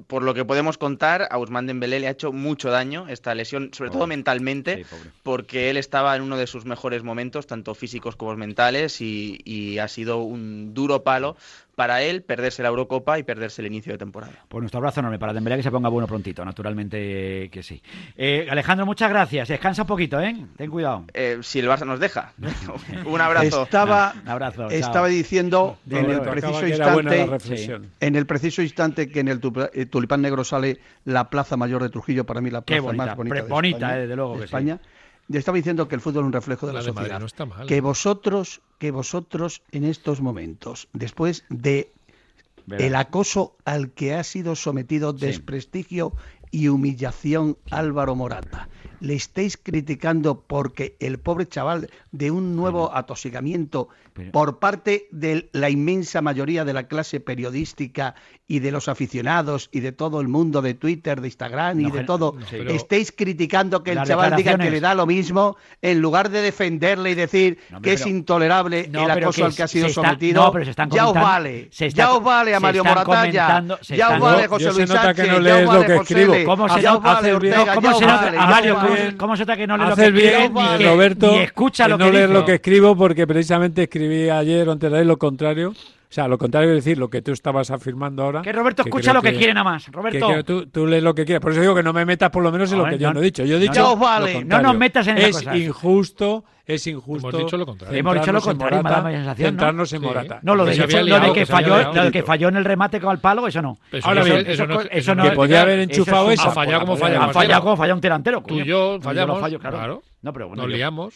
por lo que podemos contar, a Ousmane Dembélé le ha hecho mucho daño esta lesión, sobre todo Pobre. mentalmente, Sí, porque él estaba en uno de sus mejores momentos, tanto físicos como mentales, y, y ha sido un duro palo para él perderse la Eurocopa y perderse el inicio de temporada. Pues nuestro abrazo enorme para Dembélé que se ponga bueno prontito, naturalmente eh, que sí. Eh, Alejandro, muchas gracias. Descansa un poquito, ¿eh? Ten cuidado. Eh, si el Barça nos deja. (laughs) (laughs) un abrazo. Estaba, (laughs) Un abrazo. estaba diciendo en el preciso instante reflexión. en el preciso instante que en el eh, tulipán negro sale la plaza mayor de Trujillo, para mí la Qué plaza bonita, más bonita pre- de bonita, España, eh, desde luego de que sí. España. Y estaba diciendo que el fútbol es un reflejo de la, La de Madrid sociedad. no está mal. Que vosotros, que vosotros en estos momentos, después de el acoso al que ha sido sometido desprestigio y humillación Álvaro Morata. Le estáis criticando porque el pobre chaval de un nuevo atosigamiento pero- por parte de la inmensa mayoría de la clase periodística y de los aficionados y de todo el mundo de Twitter, de Instagram y No, de todo, no, pero- estáis criticando que el Las chaval diga que le da lo mismo en lugar de defenderle y decir No, hombre, que es pero- intolerable No, el pero acoso al que ha sido está- sometido. no, pero se están ya os vale, se está- ya os vale a Mario Moratalla, ya os vale José Luis nota Sánchez, que no ya lees os lo vale que José escribo. ¿Cómo se nota- vale haces bien- Ortega, ¿Cómo ya os se nota, vale, a ya os Mario, ¿cómo, vale. se- cómo se nota que no lee lo que que- Roberto, no dice? lo que escribo porque precisamente escribí ayer o antes de ayer lo contrario. O sea, lo contrario es decir, lo que tú estabas afirmando ahora. Que Roberto escucha creo lo que, quiere nada más. que- Roberto, que tú, tú lees lo que quieras. Por eso digo que no me metas por lo menos en lo que yo no- no he dicho. Yo he no, dicho lo vale. No nos metas en Es cosas. injusto, es injusto. Hemos dicho lo contrario. Hemos dicho lo en contrario, me da Morata, la sensación, ¿no? Centrarnos en Sí. Morata. no, lo de, que que, había lo de liado, que que falló, liado. lo de que falló en el remate con el palo, eso no. Eso Ahora no- bien, eso no- eso eso no no- es- que podía haber eso enchufado esa. Ha fallado como falla Ha fallado como falla un delantero. Tú y yo fallamos. fallo, claro. claro. No, pero bueno, Nos yo, liamos.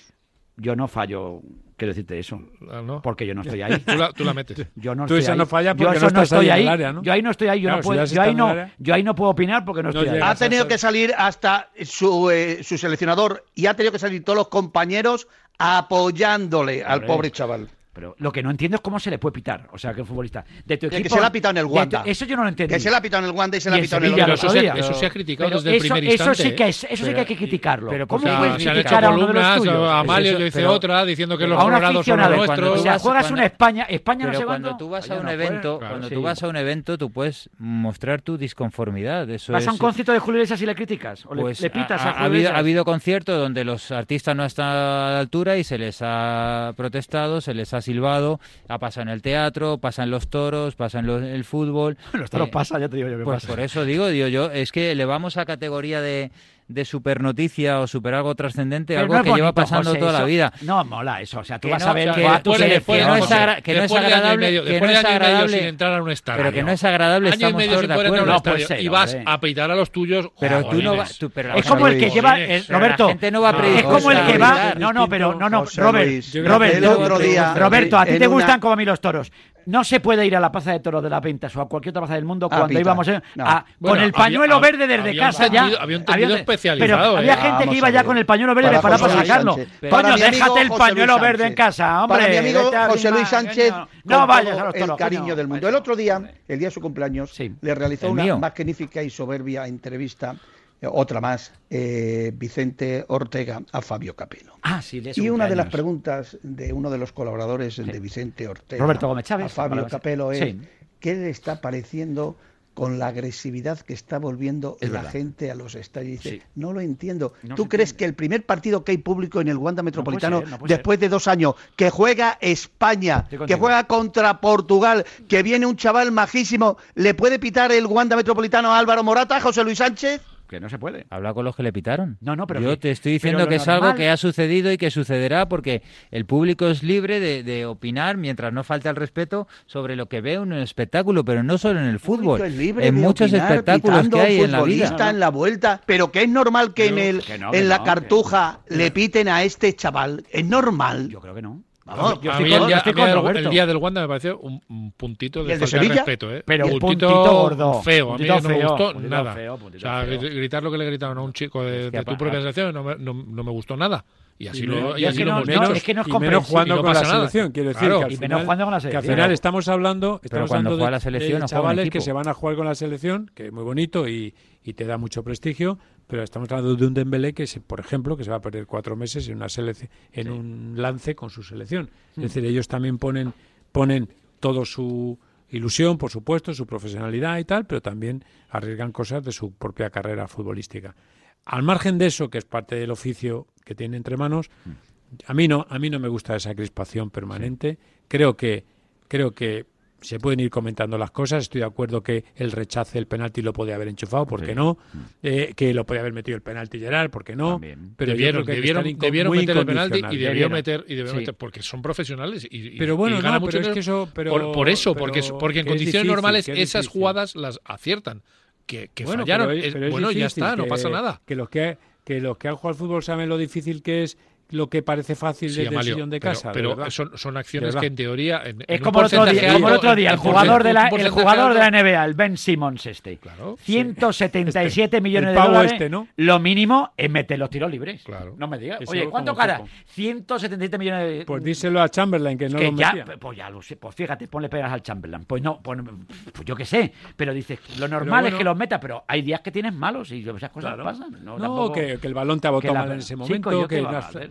yo no fallo, quiero decirte eso, Ah, ¿no? porque yo no estoy ahí. Tú la, tú la metes. (laughs) Yo no Tú estoy esa ahí. no falla yo porque eso no estás estoy ahí área, ¿no? Yo ahí no estoy ahí, yo Claro, no puedo, yo ahí no, área. yo ahí no puedo opinar porque no, No estoy ahí. Ha tenido que salir hasta su, eh, su seleccionador y ha tenido que salir todos los compañeros apoyándole al pobre chaval. Pero lo que no entiendo es cómo se le puede pitar. O sea, que el futbolista de tu Que se le ha pitado en el tu- Wanda. Eso yo no lo entiendo. Que se le ha pitado en el guante y se le Y ha pitado en el otro. eso se, eso se ha criticado Pero desde el eso, primer eso instante. sí que es, eso sí que hay que criticarlo. pero ¿Cómo porque O sea, puedes se criticar hecho a uno de los tuyos? a Amalio Eso- yo hice pero- otra, diciendo que los colorados son nuestros. o sea, juegas cuando- una España, España no Pero sé cuando tú vas a un evento, cuando tú vas a un evento, tú puedes mostrar tu disconformidad. Eso Vas a un concierto de Julio Iglesias y le criticas. O le- pues, le, pitas ha, a, Julio ha habido conciertos donde los artistas no están a la altura y se les ha protestado, se les ha silbado, ha pasado en el teatro, pasa en los toros, pasa en lo- el fútbol. (laughs) Los toros Eh, pasa, ya te digo yo que Pues pasa. por eso digo, digo yo, es que elevamos a categoría de, de supernoticia o super algo trascendente Pero algo no que lleva pasando José, toda la vida. No, mola eso. O sea, tú Que vas no, a ver que después no es agra- que no es y agradable- medio- que después no es y agradable- sin entrar a un estadio. Pero que no es agradable, Año y estamos medio todos sin de acuerdo. No, y vas hombre. a peitar a los tuyos. Pero tú no vas, tú- pero Es como el que lleva. Eh, Roberto. La gente no va a es como el que va. No, no, pero no, no. Robert, Robert, el tú- otro día, Roberto, a ti te gustan como a mí los toros. No se puede ir a la plaza de toros de la Ventas o a cualquier otra plaza del mundo cuando íbamos eh, No. a- Bueno, con el pañuelo había- verde desde había casa ya. había un tendido especializado, Pero eh. había gente que iba ya con el pañuelo verde Para para sacarlo. Coño, déjate el José pañuelo verde en casa, hombre. Para mi amigo José Luis Sánchez, No vayas a los el cariño del mundo. El otro día, el día de su cumpleaños, Sí. le realizó El una mío. magnífica y soberbia entrevista otra más, eh, Vicente Ortega a Fabio Capello. Ah, sí, Y una de las preguntas de uno de los colaboradores de Vicente Ortega Roberto Gómez Chávez, a Fabio para- Capello es Sí. ¿qué le está pareciendo con la agresividad que está volviendo Es la verdad. gente a los estadios? Dice, Sí. no lo entiendo. No ¿Tú crees entiende. que el primer partido que hay público en el Wanda Metropolitano, ser, no puede después de dos años, que juega España, que juega contra Portugal, que viene un chaval majísimo, ¿le puede pitar el Wanda Metropolitano a Álvaro Morata, a José Luis Sánchez? Que no se puede. Habla con los que le pitaron. No, no, pero Yo que- te estoy diciendo que es algo que ha sucedido y que sucederá porque el público es libre de, de opinar mientras no falte el respeto sobre lo que ve en el espectáculo, pero no solo en el fútbol, Es libre en de muchos opinar, espectáculos que hay a un en la vida. futbolista en la vuelta, pero que es normal que en el que no, que en la no, cartuja le piten a este chaval, es normal. Yo creo que no. Vamos, yo a estoy mí con, el, día, estoy con el- Roberto. el día del Wanda me pareció un, un puntito ¿Y de el de falta de respeto, ¿eh? Pero un puntito, puntito gordo, feo. A mí puntito no me feo, gustó puntito nada. feo, puntito o sea, feo. gritar lo que le gritaron a un chico de, de tu propia selección no me, no, no me gustó nada. Y así Y lo, y así es que lo no- hemos no, es que no es y menos jugando y no con la selección, quiero decir Claro. que al Y menos final, jugando con la que al selección. final estamos hablando, estamos hablando de, la selección, de chavales que se van a jugar con la selección, que es muy bonito y, y te da mucho prestigio, pero estamos hablando de un Dembélé que, se, por ejemplo, que se va a perder cuatro meses en una selección, en un lance con su selección. Es decir, ellos también ponen ponen todo su ilusión, por supuesto, su profesionalidad y tal, pero también arriesgan cosas de su propia carrera futbolística. Al margen de eso, que es parte del oficio que tiene entre manos, a mí no, a mí no me gusta esa crispación permanente. Creo que, creo que se pueden ir comentando las cosas. Estoy de acuerdo que el rechace el penalti lo podía haber enchufado, ¿por qué no? Eh, que lo podía haber metido el penalti Gerard, ¿por qué no? También. Pero debieron, que debieron, debieron meter el penalti y debió Debieron. meter, y debió Sí. meter porque son profesionales y, Pero bueno, y ganan no, mucho pero es que eso- pero- por, por eso, pero porque, porque en condiciones difícil, normales esas jugadas las aciertan. Que, que Bueno, fallaron, pero- es- pero es bueno, ya difícil está, no que- pasa nada. Que los que, que los que han jugado al fútbol saben lo difícil que es lo que parece fácil Sí, desde el Amalio, sillón de casa. pero, son, son acciones que en teoría en, Es en como el otro día, como el otro día, el jugador de la, el jugador de la NBA, el Ben Simmons este. Claro. 177 millones de dólares. este, ¿no? Lo mínimo es meter los tiros libres. Claro. No me digas. Oye, ¿cuánto cara? poco. 177 millones de Pues díselo a Chamberlain que no que lo ya, metía. pues ya lo sé, pues fíjate, ponle pegas al Chamberlain. Pues no, pues, pues yo qué sé, pero dices, lo normal bueno. es que los meta, pero hay días que tienes malos y esas cosas Claro. pasan. No, No, tampoco- que, que el balón te ha botado mal en ese momento, coño, ¿qué que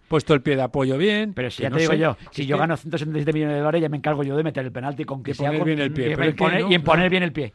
puesto el pie de apoyo bien. Pero si ya no te digo sé, yo, si es yo que- gano 177 millones de dólares, ya me encargo yo de meter el penalti con que Y sea poner con- bien el pie, y, pero es que poner, no, y en poner no. bien el pie.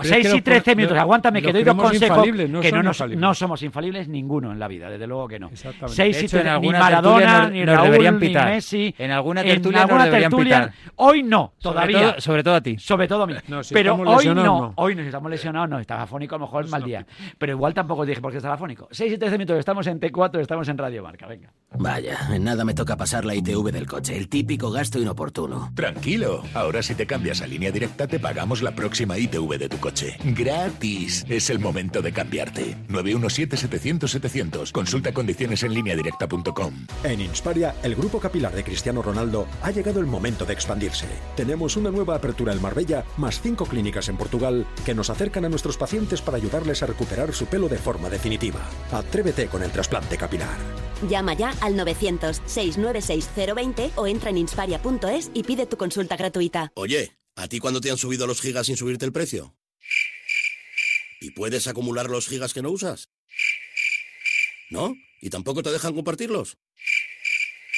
Es 6 que y los 13 pro- minutos, aguántame, que doy dos consejos no que no, nos- no somos infalibles ninguno en la vida, desde luego que no. Exactamente. 6 De y hecho, en 13, ni Maradona, ni nos- nos Raúl, deberían ni pitar. Messi. En alguna en tertulia nos alguna tertulia. Hoy no, todavía. sobre todo a ti. Sobre todo a mí. (laughs) Pero hoy no, hoy no, si estamos lesionados, no. Estaba afónico, a lo mejor mal día. Pero igual tampoco dije porque estaba afónico. 6 y 13 minutos, estamos en T4, estamos en Radio Marca, venga. Vaya, en nada me toca pasar la ITV del coche, el típico gasto inoportuno. Tranquilo, ahora si te cambias a línea directa te pagamos la próxima ITV de tu coche. Gratis. Es el momento de cambiarte. 917-700-700. Consulta condiciones en línea directa.com. En Insparia, el grupo capilar de Cristiano Ronaldo ha llegado el momento de expandirse. Tenemos una nueva apertura en Marbella, más cinco clínicas en Portugal que nos acercan a nuestros pacientes para ayudarles a recuperar su pelo de forma definitiva. Atrévete con el trasplante capilar. Llama ya al 900-696-020 o entra en insparia.es y pide tu consulta gratuita. Oye, ¿a ti cuándo te han subido los gigas sin subirte el precio? ¿Y puedes acumular los gigas que no usas? ¿No? ¿Y tampoco te dejan compartirlos?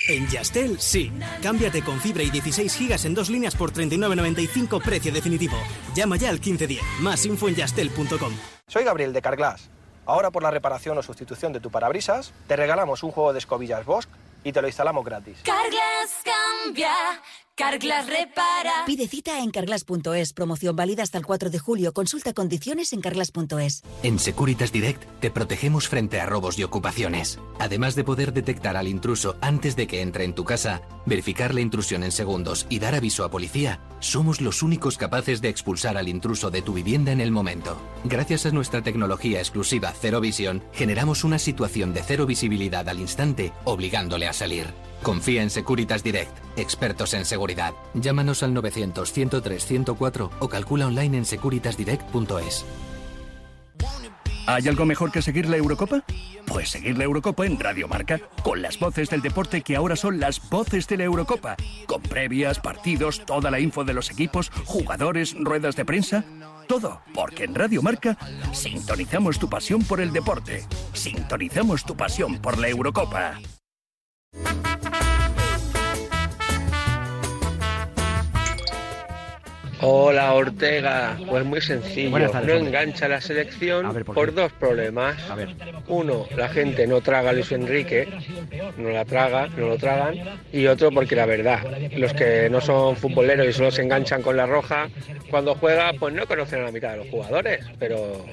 En Yastel, sí. Cámbiate con fibra y 16 gigas en dos líneas por 39.95 precio definitivo. Llama ya al 1510. Más info en yastel.com. Soy Gabriel de Carglass. Ahora por la reparación o sustitución de tu parabrisas, te regalamos un juego de escobillas Bosch y te lo instalamos gratis. Cambia, Carglass repara. Pide cita en carglass.es. Promoción válida hasta el 4 de julio. Consulta condiciones en carglass.es. En Securitas Direct te protegemos frente a robos y ocupaciones. Además de poder detectar al intruso antes de que entre en tu casa, verificar la intrusión en segundos y dar aviso a policía, somos los únicos capaces de expulsar al intruso de tu vivienda en el momento. Gracias a nuestra tecnología exclusiva Cero Visión, generamos una situación de cero visibilidad al instante, obligándole a salir. Confía en Securitas Direct, expertos en seguridad. Llámanos al 900 103 104 o calcula online en securitasdirect.es. ¿Hay algo mejor que seguir la Eurocopa? Pues seguir la Eurocopa en Radio Marca, con las voces del deporte que ahora son las voces de la Eurocopa, con previas, partidos, toda la info de los equipos, jugadores, ruedas de prensa. Todo, porque en Radio Marca sintonizamos tu pasión por el deporte, sintonizamos tu pasión por la Eurocopa. Hola Ortega, pues muy sencillo, no engancha la selección A ver, ¿por dos problemas. Uno, la gente no traga a Luis Enrique, no la traga, no lo tragan. Y otro, porque la verdad, los que no son futboleros y solo se enganchan con la roja, cuando juega, pues no conocen a la mitad de los jugadores. Pero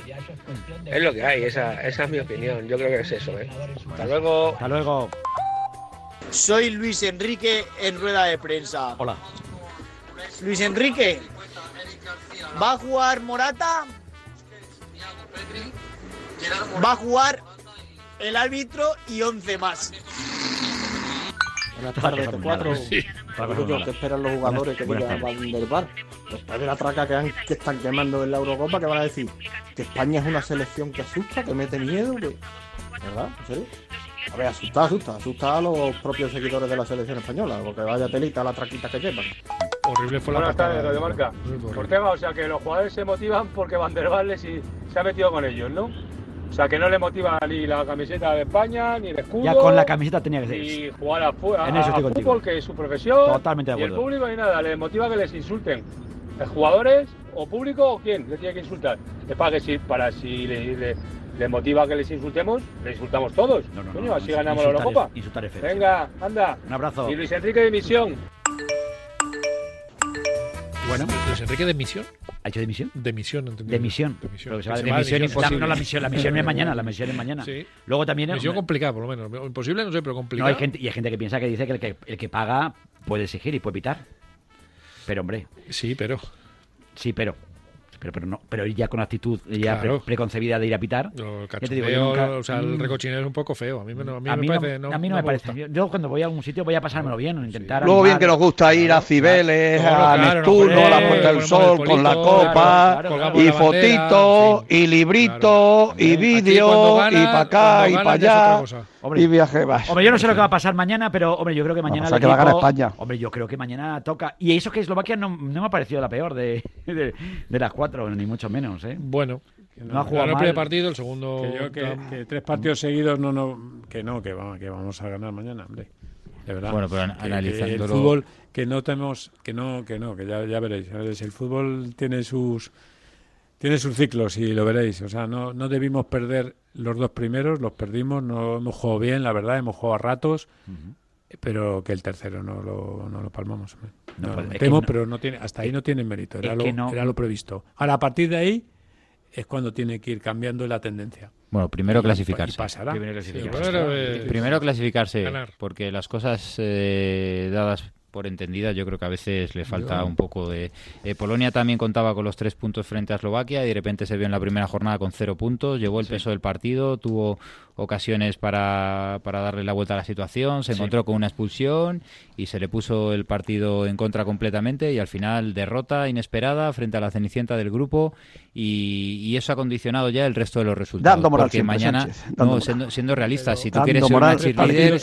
es lo que hay, esa, esa es mi opinión, yo creo que es eso. ¿eh? Hasta luego. Hasta luego. Soy Luis Enrique en rueda de prensa. Hola. Luis Enrique, ¿va a jugar Morata? Va a jugar el árbitro y 11 más. Buenas tardes, cuatro. Sí. ¿Qué esperan los jugadores que. Van der Bar? Después de la traca que, han- que están quemando en la Eurocopa, que van a decir? ¿Que España es una selección que asusta, que mete miedo? Que... ¿Verdad? ¿En serio? A ver, asusta, asusta. Asusta a los propios seguidores de la selección española, porque vaya telita la traquita que llevan. Horrible fue la Buenas tardes, Radio Marca. Ortega, o sea que los jugadores se motivan porque Van der Valle sí se ha metido con ellos, ¿no? O sea que no le motiva ni la camiseta de España, ni el escudo. Ya con la camiseta tenía que ser. Ni jugar a, a- En eso estoy a contigo. fútbol, que es su profesión. Totalmente de Ni el acuerdo. público ni nada. Le motiva que les insulten. ¿Eh, ¿Jugadores o público o quién le tiene que insultar? Es para que si, para si le, le- le motiva que les insultemos, le insultamos todos. Coño, no, así ganamos la Eurocopa. insultar es. Venga, anda. Un abrazo. Y Luis Enrique de misión. Bueno. Luis Enrique de misión. ¿Ha hecho de misión? De misión, entendí. De misión. De misión. Pero que se va de se va de misión imposible. imposible. No, la misión, la misión es mañana, la misión es mañana. Sí. Luego también Misión complicada, por lo menos. Imposible, no sé, pero No, complicada. hay gente, y hay gente que piensa que dice que el que, el que paga puede exigir y puede pitar. Pero hombre. Sí, pero. Sí, pero. Pero, pero no, pero ir ya con actitud ya pre- preconcebida de ir a pitar. El ya te digo, yo nunca- o sea, el Mm. recochineo es un poco feo. A mí, me- a mí a me parece. no, no- a mí no, no me parece. Yo, yo cuando voy a un sitio voy a pasármelo bien, intentar. Luego bien que nos gusta ir a Cibeles, Claro, a claro, Neptuno, no, a la Puerta del Sol, con la copa, claro, claro, y claro. fotito, y librito, y vídeo, cuando gana- y para acá, y para allá. Hombre, y viaje más. Hombre, yo no sé lo que va a pasar mañana, pero hombre, yo creo que mañana. o sea, el que va a ganar España. Hombre, yo creo que mañana toca. Y eso que Eslovaquia no, no me ha parecido la peor de, de, de las cuatro, ni mucho menos, ¿eh? Bueno. No ha jugado el primer partido, el segundo. Que, yo, que, que tres partidos seguidos no, no, que no, que vamos, que vamos a ganar mañana, hombre. De verdad. Bueno, pero Que- analizándolo- el fútbol, que no tenemos, que no, que no, que ya, ya veréis, ya veréis, El fútbol tiene sus tiene sus ciclos y lo veréis. O sea, no, no debimos perder los dos primeros, los perdimos, no hemos jugado bien, la verdad, hemos jugado a ratos. Pero que el tercero no lo, no lo palmamos. No, No, lo metemos, no- pero no tiene, hasta ahí no tiene mérito. Era, lo, era lo previsto. Ahora, a partir de ahí es cuando tiene que ir cambiando la tendencia. Bueno, primero Y- clasificarse. y pasará. Primero Sí, clasificarse. pasará. Primero, eh, Primero clasificarse, ganar. porque las cosas eh, dadas por entendidas yo creo que a veces le falta un poco de... eh, Polonia también contaba con los tres puntos frente a Eslovaquia y de repente se vio en la primera jornada con cero puntos, llevó el peso del partido, tuvo ocasiones para, para darle la vuelta a la situación, se Sí. encontró con una expulsión y se le puso el partido en contra completamente y al final derrota inesperada frente a la cenicienta del grupo y, y eso ha condicionado ya el resto de los resultados. Dando moral porque siempre, mañana, Sánchez, dando no, moral. siendo, siendo realistas, si tú quieres ser una cheerleader, es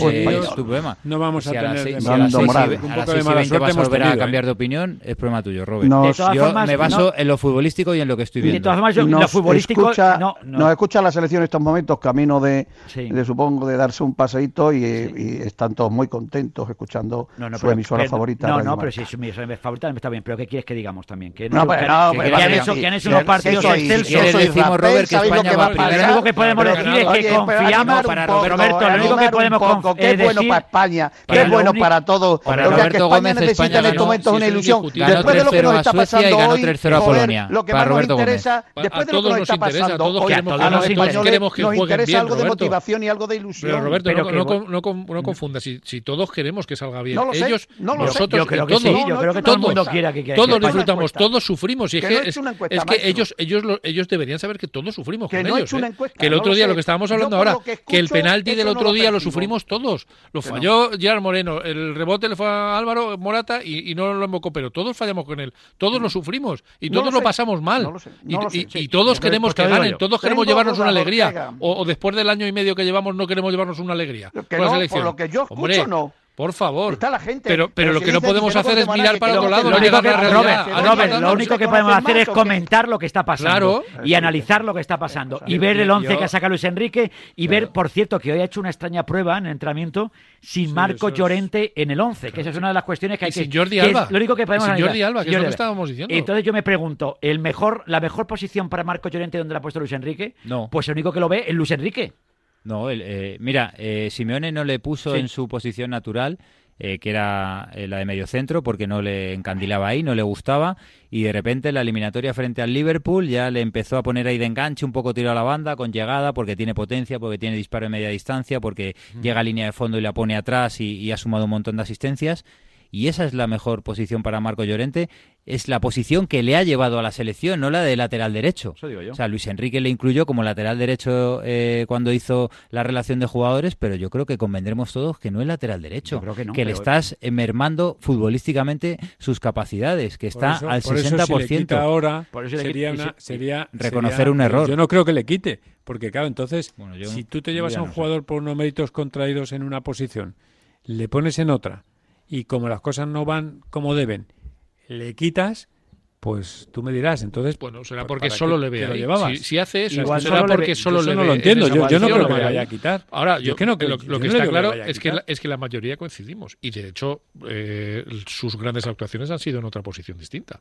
tu problema. No vamos a Si a las tener seis- si demasiado- a las y a poco las de seis y mala 20 suerte vas a volver ¿eh? cambiar de opinión, es problema tuyo, Robert. Nos- De todas Yo formas, me baso no- en lo futbolístico y en lo que estoy Y de viendo. todas formas, yo, nos lo futbolístico. escucha, no, no. nos escucha la selección en estos momentos, camino de, Sí. de, supongo, de darse un paseíto y, y están todos muy contentos escuchando No, no, su pero- emisora pero- favorita. No, no, pero si su emisora favorita está bien. Pero ¿qué quieres que digamos también? Que No, pero que- no, que- pues han hecho, que han hecho Sí, unos partidos excelsos. decimos, Robert, que ¿sabéis lo España que va va a primero. Lo único que podemos decir es que confiamos para Roberto. Lo único que podemos conf- Qué bueno decir- para España, qué bueno para todos. Lo que España necesita en estos momentos es una es ilusión. Después de lo que nos está 3-0 a Suecia y pasando hoy, 3-0 a joder, Polonia. lo que más nos Roberto Gómez. interesa, después de lo que nos está pasando todos hoy, queremos a los españoles queremos que nos interesa bien, algo de motivación y algo de ilusión. Pero Roberto, no, que... no, no, no, confundas, si, todos queremos que salga bien. Lo Ellos, sé, nosotros, yo creo que todos, sí, quiera que, Todos disfrutamos, todos sufrimos. Y es que, es, que ellos, ellos, ellos deberían saber que todos sufrimos que con ellos. ¿eh? Que el otro día, lo, que estábamos hablando ahora, que, el penalti del otro día lo, sufrimos todos. Lo falló. Gerard Moreno, el rebote le fue a Álvaro Morata y, y no lo embocó, pero todos fallamos con él. Todos lo sufrimos y todos lo, pasamos mal. y, todos queremos que ganen, todos queremos llevarnos una alegría. O después del año y medio que llevamos no queremos llevarnos una alegría? Por lo que yo escucho, no. Por favor. Pero, lo que no podemos hacer es mirar para otro lado. Lo único que, Robert, lo único que podemos hacer es comentar lo que está pasando. Y analizar lo que está pasando. Y ver el 11 que ha sacado Luis Enrique. Y ver, por cierto, que hoy ha hecho una extraña prueba en el entrenamiento sin Marco Llorente en el 11. Que esa es una de las cuestiones que hay y que. Sin Jordi Alba. Lo único que y sin Jordi Alba, que es lo que estábamos diciendo. Entonces yo me pregunto, ¿el mejor, ¿la mejor posición para Marco Llorente donde la ha puesto Luis Enrique? No. Pues el único que lo ve es Luis Enrique. No, eh, mira, eh, Simeone no le puso en su posición natural, eh, que era eh, la de mediocentro, porque no le encandilaba ahí, no le gustaba, y de repente la eliminatoria frente al Liverpool ya le empezó a poner ahí de enganche, un poco tiro a la banda, con llegada, porque tiene potencia, porque tiene disparo de media distancia, porque llega a línea de fondo y la pone atrás y ha sumado un montón de asistencias y esa es la mejor posición para Marco Llorente es la posición que le ha llevado a la selección, no la de lateral derecho. Eso digo yo. O sea, Luis Enrique le incluyó como lateral derecho eh, cuando hizo la relación de jugadores, pero yo creo que convendremos todos que no es lateral derecho. Creo que, no, que le estás eh, mermando futbolísticamente sus capacidades, que está al 60%. Por eso le quita ahora por eso sería, una, sería, reconocer un error. Yo no creo que le quite, porque claro, entonces, si tú te llevas a un jugador por unos méritos contraídos en una posición, le pones en otra, y como las cosas no van como deben, le quitas pues tú me dirás, entonces... Bueno, será porque solo le vea. Si, hace eso, Igual será porque le, solo yo le no ve. lo entiendo, yo, no creo que le vaya a quitar. Ahora, yo, yo que no, lo, que no está claro es, que la, es que la mayoría coincidimos. Y de hecho, eh, sus grandes actuaciones han sido en otra posición distinta.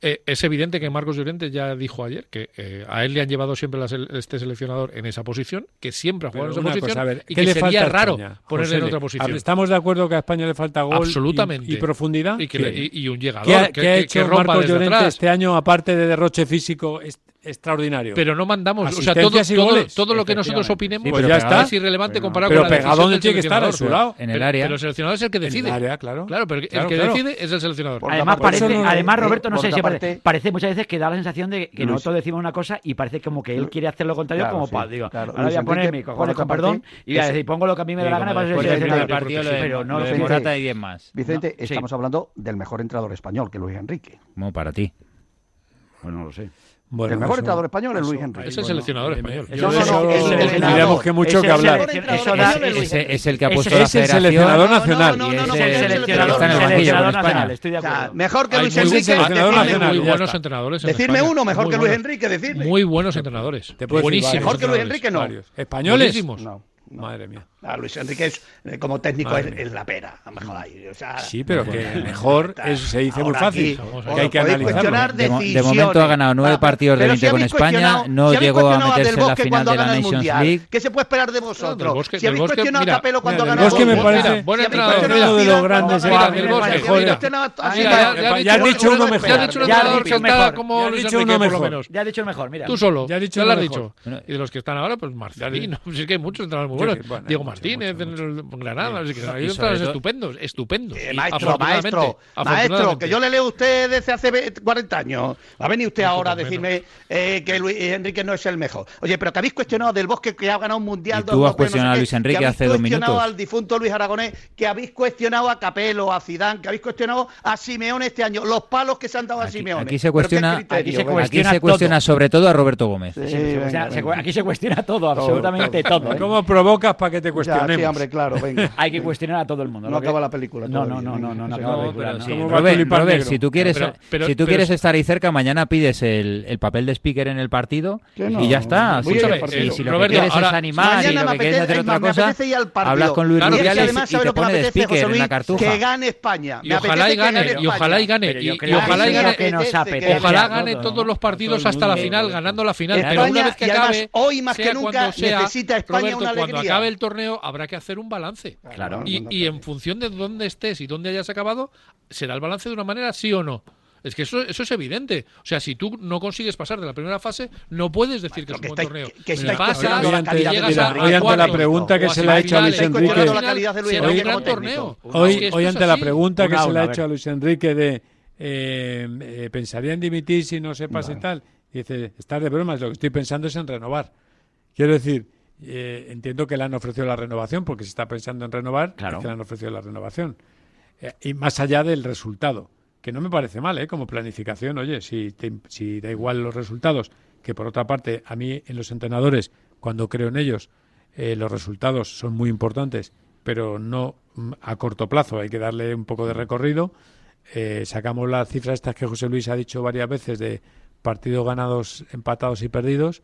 Eh, es evidente que Marcos Llorente ya dijo ayer que eh, a él le han llevado siempre este seleccionador en esa posición, que siempre ha jugado Pero en esa posición, cosa, ver, y que le sería raro ponerle en otra posición. ¿Estamos de acuerdo que a España le falta gol Absolutamente. Y, profundidad? Y, un llegador que, ha hecho Marcos Llorente este año, aparte de derroche físico, extraordinario. Pero no mandamos, o sea, todo, lo que nosotros opinemos sí, pues ya está. es irrelevante comparado pero con la Pero Pegadón tiene que estar. En el área. Pero el seleccionador es el que decide. En el área, claro. Claro, pero el que decide es el seleccionador. Además, parece, además eh, Roberto, no sé si parece, muchas veces que da la sensación de que nosotros decimos una cosa y parece como que él quiere hacer lo contrario como sí, pa, digo, ahora voy a poner mi cojones con perdón y a decir, pongo lo que a mí me da la gana para ser seleccionador. Pero no lo Morata y 10 más. Vicente, estamos hablando del mejor entrenador español, que Luis Enrique. Bueno, para ti. Bueno, no lo sé. Bueno, el mejor eso, entrenador español es Luis Enrique. Es el seleccionador español. Tendríamos que mucho que hablar. Es el que ha puesto la federación. Es el seleccionador nacional. Es el seleccionador nacional. Estoy. Mejor que Luis Enrique. Muy buenos entrenadores. Decirme uno mejor que Luis Enrique. Decirme. Muy buenos entrenadores. Buenísimo. Mejor que Luis Enrique no. Españoles. Madre mía. A Luis Enrique es, eh, como técnico es, es, la pera, a mejor ahí. O sea, sí, pero que mejor es, se dice muy fácil. Aquí, que hay que analizarlo. De, de, momento ha ganado nueve ah, partidos de 20 si con España, no si llegó a meterse en la final de la Nations mundial, League. ¿Qué se puede esperar de vosotros? Del bosque, si habéis bosque, cuestionado mira, a Capello cuando ganó Es que me parece buen entrenador de los grandes. Ya has dicho uno mejor. Ya has dicho un entrenador. Ya has dicho el mejor. Tú solo, ya lo has dicho. Y de los que están ahora, pues Marcelino. Es que hay muchos entrenadores muy buenos. Diego Martínez, mucho, mucho. en el Granada, sí. hay otros estupendos, estupendos. Eh, maestro, maestro, maestro, que yo le leo a usted desde hace 40 años. Va a venir usted ahora a decirme eh, que Luis Enrique no es el mejor. Oye, pero que habéis cuestionado del Bosque que ha ganado un mundial. ¿Y tú dos, has cuestionado no sé a Luis Enrique que hace dos minutos. cuestionado al difunto Luis Aragonés, que habéis cuestionado a Capelo, a Zidane, que habéis cuestionado a Simeone este año, los palos que se han dado a aquí, Simeone. Aquí se cuestiona, aquí se cuestiona, aquí se cuestiona sobre todo a Roberto Gómez. Sí, sí, venga, o sea, venga. aquí se cuestiona todo, absolutamente todo. todo ¿eh? ¿Cómo provocas para que te cuestionen? Cuestionemos? sí, hombre, claro, venga. (laughs) Hay que cuestionar a todo el mundo. No que- acaba la película No, no, no, no, no, no no, acaba la No, película. pero no. sí. ¿Cómo va Robert, si tú quieres, Pero- pero- si tú pero- quieres estar ahí cerca, mañana pides el, el papel de speaker en el partido y ya está. voy a ir partido. si lo Roberto, que quieres ahora- es animar y lo que quieres hacer otra cosa, hablas con Luis Rubiales además, y ¿sabes te pone de speaker en la cartuja. Que gane España. Y ojalá y gane, y ojalá y gane, y, ojalá y gane. Ojalá todos, gane todos los partidos hasta la final, ganando la final. Pero una vez que acabe, hoy más que nunca, cuando necesita España una cuando alegría. acabe el torneo habrá que hacer un balance. Claro. Y, y en función de dónde estés y dónde hayas acabado, será el balance de una manera sí o no. Es que eso, eso es evidente. O sea, si tú no consigues pasar de la primera fase, no puedes decir que es un torneo. que- Si llegas a, Hoy ante la pregunta que se le ha hecho a Luis Enrique- un gran torneo. Hoy, ante la pregunta que se le ha hecho a Luis Enrique de eh, eh, pensaría en dimitir si no se pasa y tal, Y dice, estás de bromas, lo que estoy pensando es en renovar. Quiero decir, eh, entiendo que le han ofrecido la renovación, porque se está pensando en renovar, Claro. que le han ofrecido la renovación. Eh, y más allá del resultado, que no me parece mal, ¿eh? como planificación, oye, si, te- si da igual los resultados, que por otra parte, a mí en los entrenadores, cuando creo en ellos, eh, los resultados son muy importantes, pero no mm, a corto plazo, hay que darle un poco de recorrido. Eh, sacamos las cifras estas que José Luis ha dicho varias veces de partidos ganados, empatados y perdidos,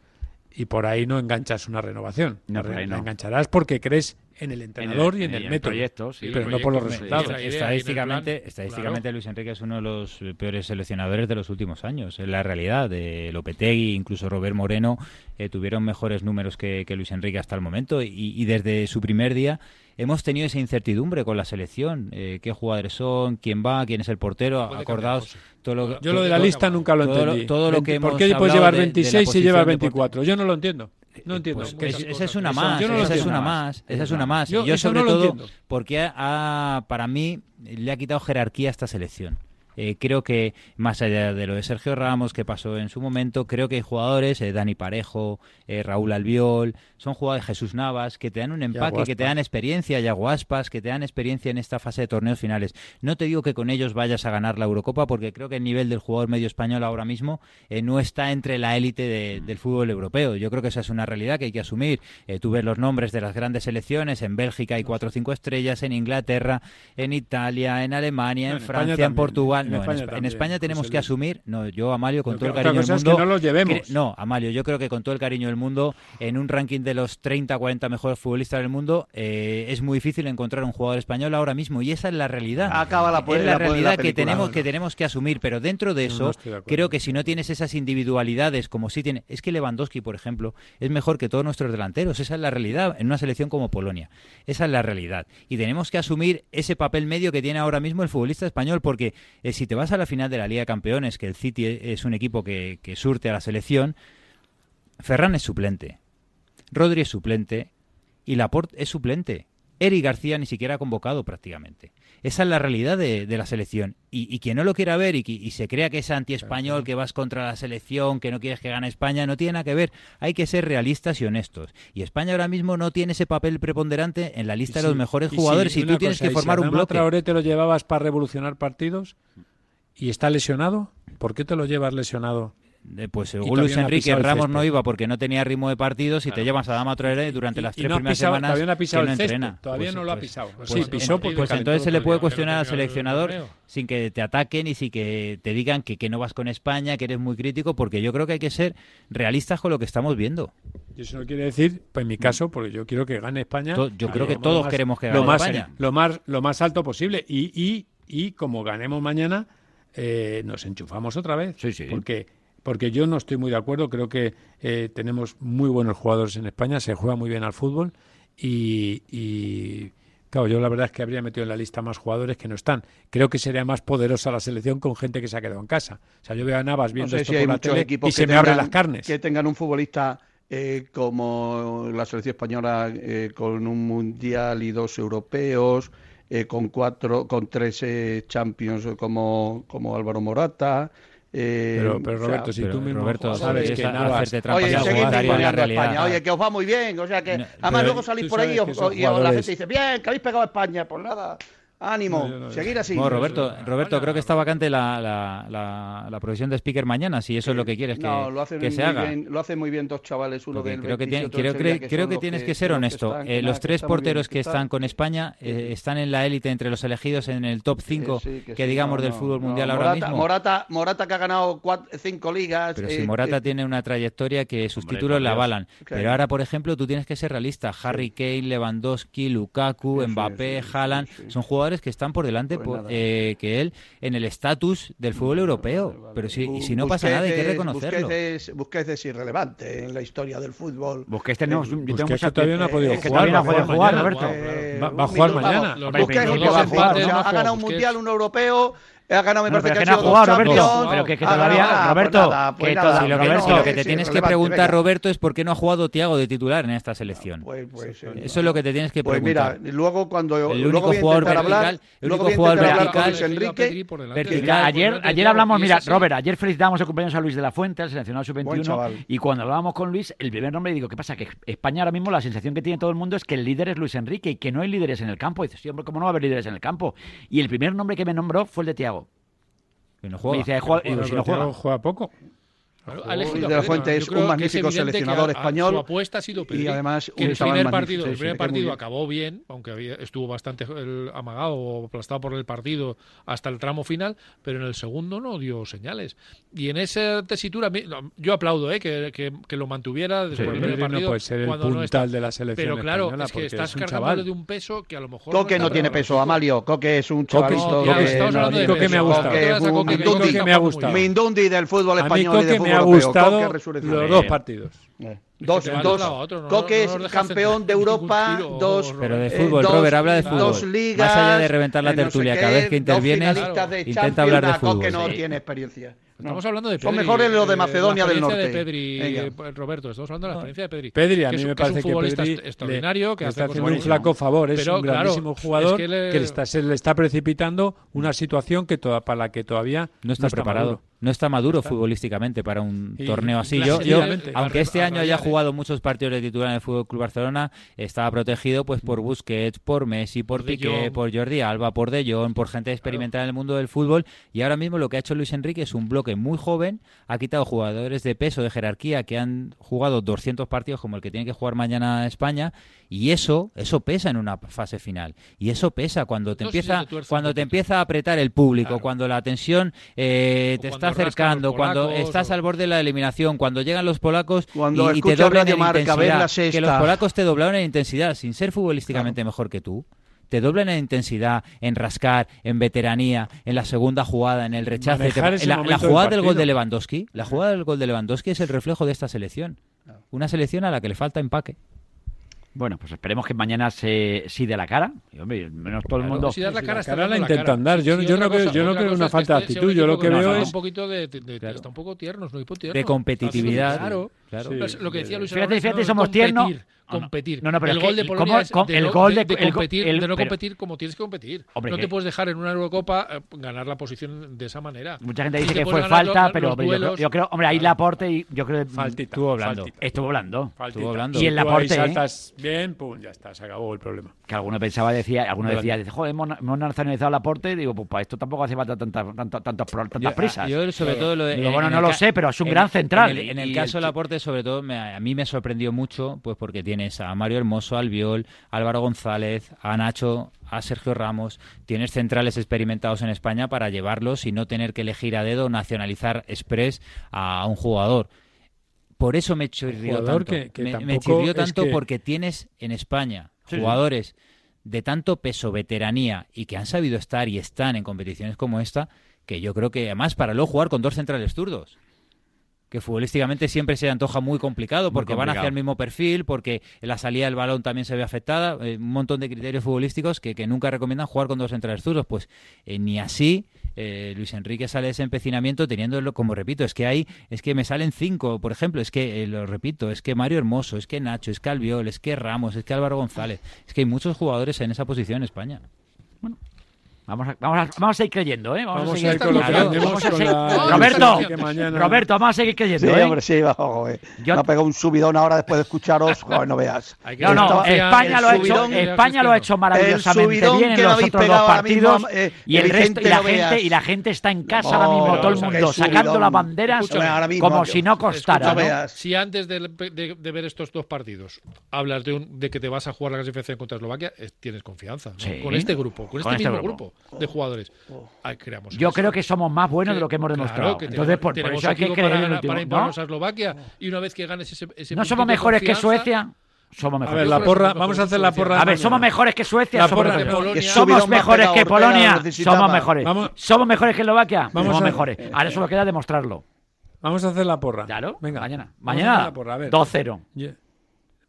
y por ahí no enganchas una renovación. No, la, por re- ahí la no. engancharás porque crees en el entrenador y en el, método, proyecto, sí. pero El no por los resultados. idea, Estadísticamente, y el plan, estadísticamente claro. Luis Enrique es uno de los peores seleccionadores de los últimos años. Es la realidad. De Lopetegui, incluso Robert Moreno, eh, tuvieron mejores números que, que Luis Enrique hasta el momento. Y, y desde su primer día hemos tenido esa incertidumbre con la selección. Eh, ¿Qué jugadores son? ¿Quién va? ¿Quién es el portero? Acordaos. Todo lo, Yo lo de la lista nunca lo todo entendí. todo lo 20 que ¿Por hemos qué puedes llevar de- de la 26 si llevas posición de por- 24? Yo no lo entiendo. No entiendo. Pues es- esa es una Eso- más, yo no esa es una más, esa es una más. Yo Yo, eso sobre no todo porque para mí le ha quitado jerarquía a esta selección. Eh, creo que más allá de lo de Sergio Ramos que pasó en su momento, creo que hay jugadores, eh, Dani Parejo, eh, Raúl Albiol, son jugadores Jesús Navas que te dan un empaque, que te dan experiencia, Yago Aspas, que te dan experiencia en esta fase de torneos finales. No te digo que con ellos vayas a ganar la Eurocopa porque creo que el nivel del jugador medio español ahora mismo eh, no está entre la élite de- del fútbol europeo. Yo creo que esa es una realidad que hay que asumir. Eh, tú ves los nombres de las grandes selecciones, en Bélgica hay cuatro o cinco estrellas, en Inglaterra, en Italia, en Alemania, No, en, en Francia, en Portugal. En no, en, España Espa- en también, España tenemos José que asumir, no, yo Amalio con todo el cariño del es que mundo. no los llevemos. no, Amalio, yo creo que con todo el cariño del mundo, en un ranking de los 30, 40 mejores futbolistas del mundo, eh, es muy difícil encontrar un jugador español ahora mismo y esa es la realidad. Acaba la es la, la pu- la realidad que tenemos que tenemos que asumir, pero dentro de eso de creo que si no tienes esas individualidades como si tiene, es que Lewandowski, por ejemplo, es mejor que todos nuestros delanteros, esa es la realidad en una selección como Polonia. Esa es la realidad y tenemos que asumir ese papel medio que tiene ahora mismo el futbolista español porque eh, si te vas a la final de la Liga de Campeones, que el City es un equipo que, surte a la selección, Ferran es suplente, Rodri es suplente y Laporte es suplente. Eric García ni siquiera ha convocado prácticamente. Esa es la realidad de, de la selección. Y, y quien no lo quiera ver y, y se crea que es anti-español, que vas contra la selección, que no quieres que gane España, no tiene nada que ver. Hay que ser realistas y honestos. Y España ahora mismo no tiene ese papel preponderante en la lista Y de los mejores y jugadores si- y, tú tienes que y si formar un bloque. Traoré te lo llevabas para revolucionar partidos y está lesionado, ¿por qué te lo llevas lesionado? Eh, Pues según todavía Luis Enrique, Ramos no iba porque no tenía ritmo de partidos y te llevas a Dama Traoré durante las y tres no primeras pisado- semanas todavía no ha que pisado no el césped, entrena. todavía no lo ha pisado. Pues, Sí, pisó pues entonces se le puede cuestionar al seleccionador sin que te ataquen y sin que te digan que, que no vas con España, que eres muy crítico, porque yo creo que hay que ser realistas con lo que estamos viendo. Y eso no quiere decir, pues en mi caso, porque yo quiero que gane España. Yo creo que lo todos más- queremos que lo gane más, España. Lo más, lo más alto posible. Y, y, y como ganemos mañana, eh, nos enchufamos otra vez. Porque, porque yo no estoy muy de acuerdo. Creo que eh, tenemos muy buenos jugadores en España, se juega muy bien al fútbol. Y, y, claro, yo la verdad es que habría metido en la lista más jugadores que no están. Creo que sería más poderosa la selección con gente que se ha quedado en casa. O sea, yo veo a Navas No viendo sé esto si por la tele y se me abren las carnes. Que tengan un futbolista eh, como la selección española eh, con un mundial y dos europeos, eh, con cuatro, con tres champions como, como Álvaro Morata. Eh, Pero- pero, o sea, Roberto, si tú mismo Roberto, sabes que Navas- hacerte trampas Oye, ninguneando a. España. Oye, que os va muy bien. O sea que, además luego salís por ahí y, os- y la gente dice, bien, que habéis pegado a España. Pues nada, ánimo, seguir así. Bueno, Roberto, Roberto, creo que está vacante la, la, la, la profesión de speaker mañana, si eso es lo que quieres que, no, lo hacen que se haga. bien, lo hacen muy bien dos chavales, uno Porque del creo que, tiene- creo, creo- creo son que tienes que ser son los honesto. están, Eh, que los tres bien, porteros que están- están con España eh, están en la élite entre los elegidos en el top 5 sí, que, sí, digamos no, del no, fútbol no. mundial ahora Morata, mismo. Morata, Morata que ha ganado cuatro, cinco ligas. Pero eh, si Morata eh, tiene una trayectoria que sus títulos la avalan. Pero ahora, por ejemplo, tú tienes que ser realista. Harry Kane, Lewandowski, Lukaku, Mbappé, Haaland, son jugadores que están por delante Pues eh, que él en el estatus del fútbol europeo. Pero si, y si no pasa Busquets nada, hay que reconocerlo. Busquets es, Busquets es irrelevante en la historia del fútbol. Busquets tenemos, yo tengo Busquets mucha- todavía no ha podido es que jugar, no va ha a podido jugar jugar, mañana. Eh, Eh, Va- va a un jugar minuto, mañana. vamos. Hombre, Busquets ha ganado, me no, ha, jugado, Roberto. Roberto, pues lo, que te tienes que preguntar. Roberto, es por qué no ha jugado Tiago de titular en esta selección. Eso es lo que te tienes que preguntar. mira, luego cuando el único jugador vertical, el único jugador vertical, Enrique. Ayer, ayer hablamos, mira, Robert, ayer felicitábamos el cumpleaños a Luis de la Fuente, al seleccionado sub-21, y cuando hablábamos con Luis, el primer nombre digo, ¿qué pasa? Que España ahora mismo la sensación que tiene todo el mundo es que el líder es Luis Enrique y que no hay líderes en el campo. Y dices, ¿cómo no va a haber líderes en el campo? Y el primer nombre que me nombró fue el de Tiago. Que no juega. Juega poco. Bueno, de la Fuente es un magnífico seleccionador a, a, español. Su apuesta ha sido Pedri, y además que el, primer partido, el primer partido acabó bien, aunque había, estuvo bastante amagado o aplastado por el partido hasta el tramo final, pero en el segundo no dio señales. Y en esa tesitura, yo aplaudo ¿eh? que, que, que, lo mantuviera después sí, del primer partido. No puede ser el cuando puntal no está. de la selección. Pero claro, española, es que estás es cargando chaval. de un peso que a lo mejor. Coque no, no tiene peso, Amalio. Coque es un chavalito. Coque, me ha gustado. Mindundi del fútbol español y de fútbol ha gustado los dos partidos. Eh. Dos, dos Coque es campeón de Europa, dos. Pero de fútbol, eh, Robert, habla de fútbol. Dos ligas, Más allá de reventar la tertulia, cada vez que interviene, intenta hablar de fútbol. Coque no tiene experiencia. Estamos hablando de Pedri. Son mejores los de eh, Macedonia del Norte. De Pedri, eh, Roberto, estamos hablando de la experiencia de Pedri. Pedri, a mí me parece que, es un que Pedri extraordinario, que está haciendo un flaco favor, es un grandísimo jugador que, le... está, se le está precipitando una situación que toda, para la que todavía no está, preparado no está maduro futbolísticamente para un torneo así. Yo, yo aunque este año haya jugado muchos partidos de titular en el Fútbol Club Barcelona, estaba protegido pues por Busquets, por Messi, por, por Piqué, por Jordi Alba, por De Jong, por gente experimentada en el mundo del fútbol. Y ahora mismo lo que ha hecho Luis Enrique es un bloque muy joven, ha quitado jugadores de peso, de jerarquía, que han jugado 200 partidos como el que tiene que jugar mañana España y eso, eso pesa en una fase final. Y eso pesa cuando te empieza, cuando te empieza a apretar el público, cuando la tensión eh, te está acercando, cuando estás al borde de la eliminación, cuando llegan los polacos cuando y, te doblan en marca, intensidad. Que los polacos te doblaron en intensidad sin ser futbolísticamente mejor que tú te doblan en intensidad, en rascar, en veteranía, en la segunda jugada, en el rechace. Te... La, jugada del gol de Lewandowski, la jugada del gol de Lewandowski es el reflejo de esta selección. Una selección a la que le falta empaque. Bueno, pues esperemos que mañana se sí de la cara. Y, menos todo el mundo. Si das la cara, la, cara la, la intenta cara. andar. Yo, sí, yo, no, cosa, veo, yo no creo, una este falta de actitud. Yo lo que veo es. Un poquito de, de, de claro. Está un poco tiernos, no tierno. De competitividad. Claro. Claro. Sí, lo que decía Luis Fíjate, somos tiernos. Ah, competir. No, no, pero el gol de Polonia no, competir, el, de no competir como tienes que competir. No te eh. puedes dejar en una Eurocopa eh, ganar la posición de esa manera. Mucha gente dice que fue falta, pero yo, creo, hombre, ahí Laporte y yo creo que estuvo hablando. Estuvo hablando. Estuvo hablando. Y en saltas bien, pum, ya está, se acabó el problema. Que alguno pensaba decía, alguno decía, dice, joder, hemos nacionalizado Laporte, digo, pues para esto tampoco hace falta tantas tantas ah, prisas. Yo sobre todo lo de Bueno, no lo sé, pero es un gran central. En el caso de aporte. Sobre todo, me, a mí me sorprendió mucho, pues porque tienes a Mario Hermoso, al Viol, Álvaro González, a Nacho, a Sergio Ramos, tienes centrales experimentados en España para llevarlos y no tener que elegir a dedo nacionalizar express a un jugador. Por eso me chirrió tanto. Me, chirrió tanto porque tienes en España jugadores de tanto peso, veteranía y que han sabido estar y están en competiciones como esta, que yo creo que además para luego jugar con dos centrales zurdos que futbolísticamente siempre se antoja muy complicado porque muy complicado. van hacia el mismo perfil, porque la salida del balón también se ve afectada, eh, un montón de criterios futbolísticos que, que, nunca recomiendan jugar con dos centrales zurdos, pues eh, ni así eh, Luis Enrique sale de ese empecinamiento teniéndolo, como repito, es que hay, es que me salen cinco, por ejemplo, es que, eh, lo repito, es que Mario Hermoso, es que Nacho, es que Albiol, es que Ramos, es que Álvaro González, es que hay muchos jugadores en esa posición en España. Bueno, Vamos a, vamos, a, vamos a ir creyendo, ¿eh? Vamos, a, seguir, a Roberto. Roberto, vamos a seguir creyendo, sí, ¿eh? Hombre, sí, vamos, eh. Yo... Me ha pegado un subidón ahora después de escucharos, joder, no veas. No, no, España, lo ha, hecho, España lo ha hecho maravillosamente los otros dos partidos eh, y, el resto, y, la gente, y la gente está en casa ahora mismo, todo el mundo, sacando las banderas como si no costara. Si antes de, ver estos dos partidos hablas de, un, de que te vas a jugar la clasificación contra Eslovaquia, tienes confianza con este grupo, con, este, este, mismo grupo de jugadores. Oh, oh. Ahí creamos Yo eso. creo que somos más buenos que, de lo que hemos demostrado. Claro que Entonces, tenemos, por, por, eso hay que creer para, en el para ¿no? a Eslovaquia y una vez que ganes ese, ese ¿No somos mejores que Suecia? Somos mejores. A ver, la porra, vamos a hacer la porra. A ver, somos mejores que Suecia. La porra somos, Polonia, somos mejores que Polonia. Somos mejores. Vamos, somos mejores que Eslovaquia. Vamos somos a, mejores. Ahora solo queda demostrarlo. Vamos a hacer la porra. Claro. Venga. Mañana. Mañana. 2-0.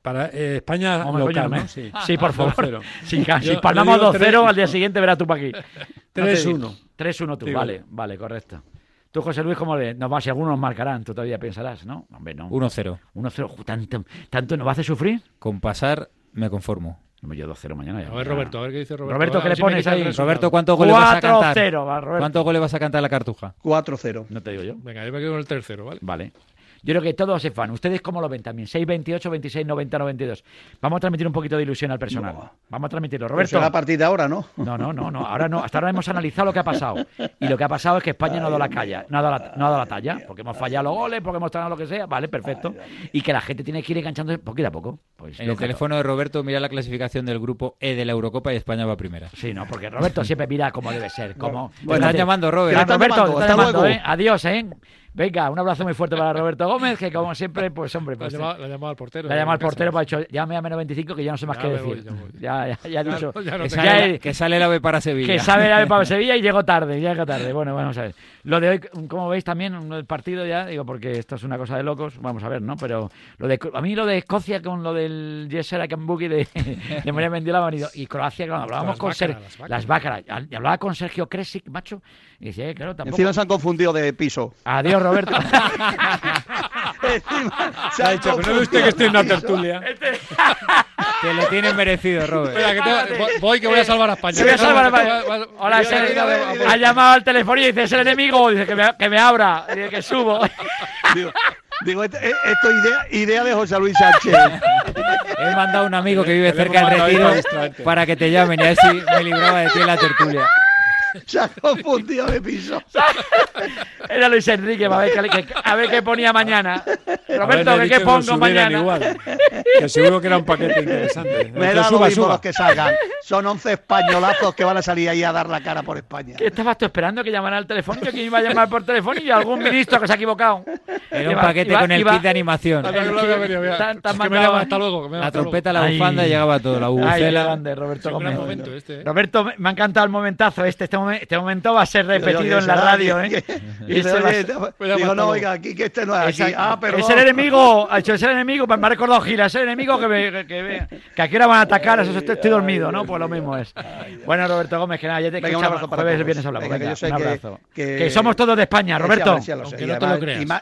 Para eh, España Hombre, local, coño, ¿no? Sí. sí. por (laughs) favor. Sí, casi. Palmamos 2-0, al día (laughs) siguiente verás tú para aquí. (laughs) 3-1. 3-1 tú, vale, vale, correcto. Tú, José Luis, ¿cómo le, nos va? Si algunos nos marcarán, tú todavía pensarás, ¿no? Hombre, no. 1-0. 1-0, tanto, tanto nos va a hacer sufrir. Con pasar me conformo. No, yo 2-0 mañana. Ya. A ver, Roberto, a ver qué dice Roberto. Roberto, ¿qué le pones ahí? Roberto, ¿cuántos goles vas a cantar? 4-0, va, Roberto. ¿Cuántos goles vas a cantar la cartuja? 4-0. No te digo yo. Venga, yo me quedo con el tercero, ¿vale? Vale. Yo creo que todos se fan. ¿Ustedes cómo lo ven también? 628, 26, 90, 92. Vamos a transmitir un poquito de ilusión al personal. No. Vamos a transmitirlo. Roberto. Pues a partir de ahora, ¿no? No, no, no, no. Ahora no. Hasta ahora hemos analizado lo que ha pasado. Y lo que ha pasado es que España ay, no ha dado la calle, no ha dado la, no ha dado la talla, porque hemos fallado los goles, porque hemos ganado lo que sea. Vale, perfecto. Y que la gente tiene que ir enganchándose poquito a poco. Pues, en el teléfono de Roberto mira la clasificación del grupo E de la Eurocopa y España va primera. Sí, no, porque Roberto siempre mira como debe ser. Como... Bueno, están llamando, Robert. Roberto, llamando, ¿eh? Adiós, ¿eh? Venga, un abrazo muy fuerte para Roberto Gómez, que como siempre, pues hombre. Pues, la, llamada, la llamada al portero. La eh, llamada al portero pues, para dicho, llame a menos 25 que ya no sé más qué decir. Ya, ya, ya. No que, sale, que, sale, el ave para Sevilla. Que sale el ave para (laughs) Sevilla y llegó tarde, llega tarde. Bueno, vamos a ver. Lo de hoy, como veis también, el partido ya, digo, porque esto es una cosa de locos, vamos a ver, ¿no? Pero lo de, a mí lo de Escocia con lo del Yesera Kambuki de, (laughs) de María Mendiola Manido y Croacia, claro, hablábamos las con Sergio. Las Bácaras. Hablaba con Sergio Kresic, macho, y decía, eh, claro, tampoco. Encima se han confundido de piso. Adiós, Roberto. (laughs) Encima, se ha dicho, pero no usted que estoy en una tertulia. Este- (laughs) que lo tiene merecido, Robert. Espera, que te, voy que voy a salvar a España. Voy a salvar a España. Hola, es ha llamado al teléfono y dice, es el enemigo. Dice, que me, que me abra. Dice, que subo. (laughs) Digo, digo esto es idea, idea de José Luis Sánchez. He mandado a un amigo que vive cerca del retiro para que te llamen y así me libraba de ti en la tertulia. (laughs) Se ha confundido de piso. (laughs) Era Luis Enrique, a ver, qué, a ver qué ponía mañana. Roberto, a ver, qué pongo mañana. Igual, que seguro que era un paquete interesante. (laughs) Me da lo mismo los que salgan. Son 11 españolazos que van a salir ahí a dar la cara por España. ¿Qué estabas tú esperando que llamaran al teléfono? Que iba a llamar por teléfono y algún ministro que se ha equivocado. Era un iba, paquete iba, con el iba, kit de animación. Hasta luego. La trompeta, la bufanda, llegaba todo. La bubucela. Roberto Gómez. Este, ¿eh? Roberto, me ha encantado el momentazo este, este este momento va a ser repetido en la radio, ¿eh? (laughs) Aquí que este no es aquí. Ah, el enemigo, (laughs) ha hecho, es el enemigo, pues me ha recordado Gila, es el enemigo que, me, que, que, a qué hora van a atacar, eso estoy, estoy dormido, ¿no? Pues lo mismo es. Bueno, Roberto Gómez, que nada, ya te venga, un abrazo jueves, vienes a hablar. Un abrazo. Que, somos todos de España, Roberto.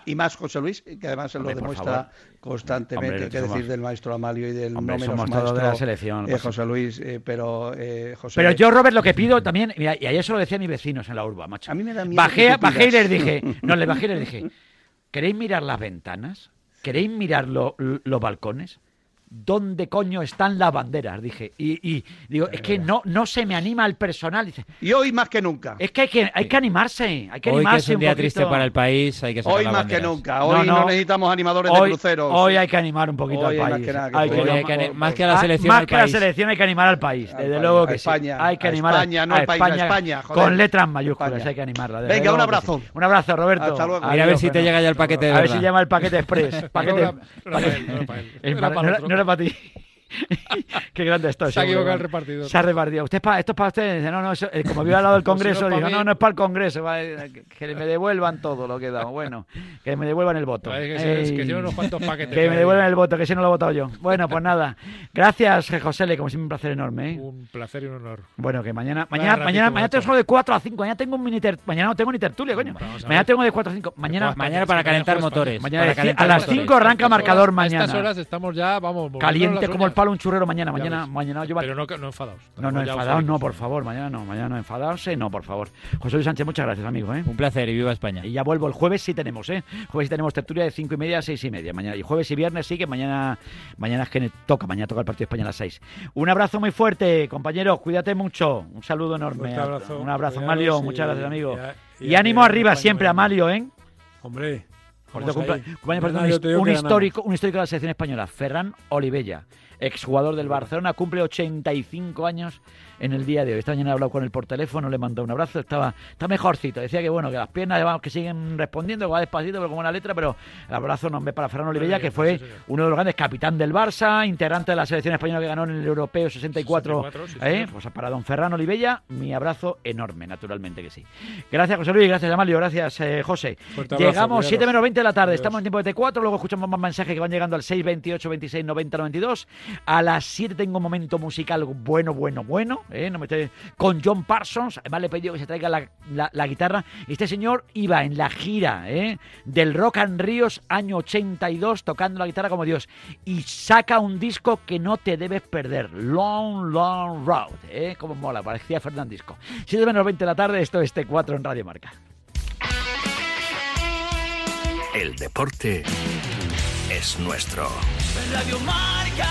Y más José Luis, que además se lo demuestra constantemente, hombre, que decir del maestro Amalio y del hombre, maestro de la selección, eh, José Luis, eh, pero eh, José... Pero yo, Robert, lo que pido también, mira, y ayer se lo decía mis vecinos en la urba, macho. A mí me da miedo Bajé, bajé y les dije, (laughs) no, les bajé y les dije, ¿queréis mirar las ventanas? ¿Queréis mirar los balcones? ¿dónde coño están las banderas? Dije, y, y digo, es que no, no se me anima el personal. Dice, y hoy más que nunca. Es que hay que, hay que animarse, hay que hoy animarse. Que es un, día triste para el país, hay que Hoy más banderas. que nunca, hoy no, no. no necesitamos animadores hoy, de cruceros. Hoy hay que animar un poquito hoy al país. Más que, a la ah, selección. Más que a la selección hay que animar al país, desde al luego país, que España, sí. Hay que animar a España, no a España, España joder. con letras mayúsculas hay que animarla. Venga, un abrazo. Un abrazo, Roberto. Hasta luego. a ver si te llega ya el paquete. A ver si llama el paquete express. (laughs) Paquete. (laughs) gràcies a ti. (laughs) Qué grande esto. Se ha equivocado el repartidor. Se ha repartido. Usted es para, esto es para usted. Dice, no, no, eso, eh, como vive al lado del (laughs) Congreso, si no dijo, no, no es para el Congreso. Eh, que me devuelvan todo lo que he dado. Bueno, que me devuelvan el voto. Que, que unos cuantos paquetes. Que me devuelvan el voto, que si no lo he votado yo. Bueno, pues nada. Gracias, José Le, como siempre, un placer enorme. ¿eh? Un placer y un honor. Bueno, que mañana, mañana, mañana, mañana tengo solo de 4 a 5. Mañana tengo un mini Mañana no tengo ni tertulia, coño. Mañana tengo de 4 a 5. Mañana, mañana para calentar motores. Mañana a las 5 arranca marcador mañana. A estas horas estamos ya, vamos, caliente como el palo un churrero mañana, mañana, mañana yo Pero no, no enfadaos. No, no enfadaos, no, por favor, mañana no, mañana no enfadarse, eh, no, por favor. José Luis Sánchez, muchas gracias, amigo. Eh. Un placer y viva España. Y ya vuelvo el jueves, sí tenemos, ¿eh? Jueves sí tenemos tertulia de 5 y media a 6 y media. Mañana, y jueves y viernes sí que mañana, mañana es que toca, mañana toca el partido de España a las 6. Un abrazo muy fuerte, compañeros, cuídate mucho. Un saludo enorme. Un abrazo. Un abrazo, Malio, muchas gracias, amigo. Y, ánimo arriba siempre a Malio, ¿eh? Hombre. Un, histórico, un histórico de la selección española, Ferran Olivella exjugador del Barcelona, cumple 85 años en el día de hoy. Esta mañana he hablado con él por teléfono, le mandé un abrazo, estaba está mejorcito. Decía que bueno, que las piernas vamos, que siguen respondiendo, que va despacito, pero como una letra, pero el abrazo nombre para Fran Olivella, que fue uno de los grandes capitán del Barça, integrante de la selección española que ganó en el Europeo 64. 64 sí. ¿eh? Pues para don Ferran Olivella, mi abrazo enorme, naturalmente que sí. Gracias, José Luis, gracias, Amalio, gracias, eh, José. Abrazo, Llegamos 7 menos 20 de la tarde, estamos en tiempo de T4, luego escuchamos más mensajes que van llegando al 628 26 90 92. A las 7 tengo un momento musical bueno, bueno, bueno. ¿Eh? no me estoy... con John Parsons, además le he pedido que se traiga la, la- la guitarra. Este señor iba en la gira ¿eh? del Rock and Ríos año 82 tocando la guitarra como Dios y saca un disco que no te debes perder, Long, Long Road, ¿eh? como mola, parecía Fernandisco. 7 menos 20 de la tarde, esto es T4 en Radio Marca. El deporte es nuestro. Radio Marca.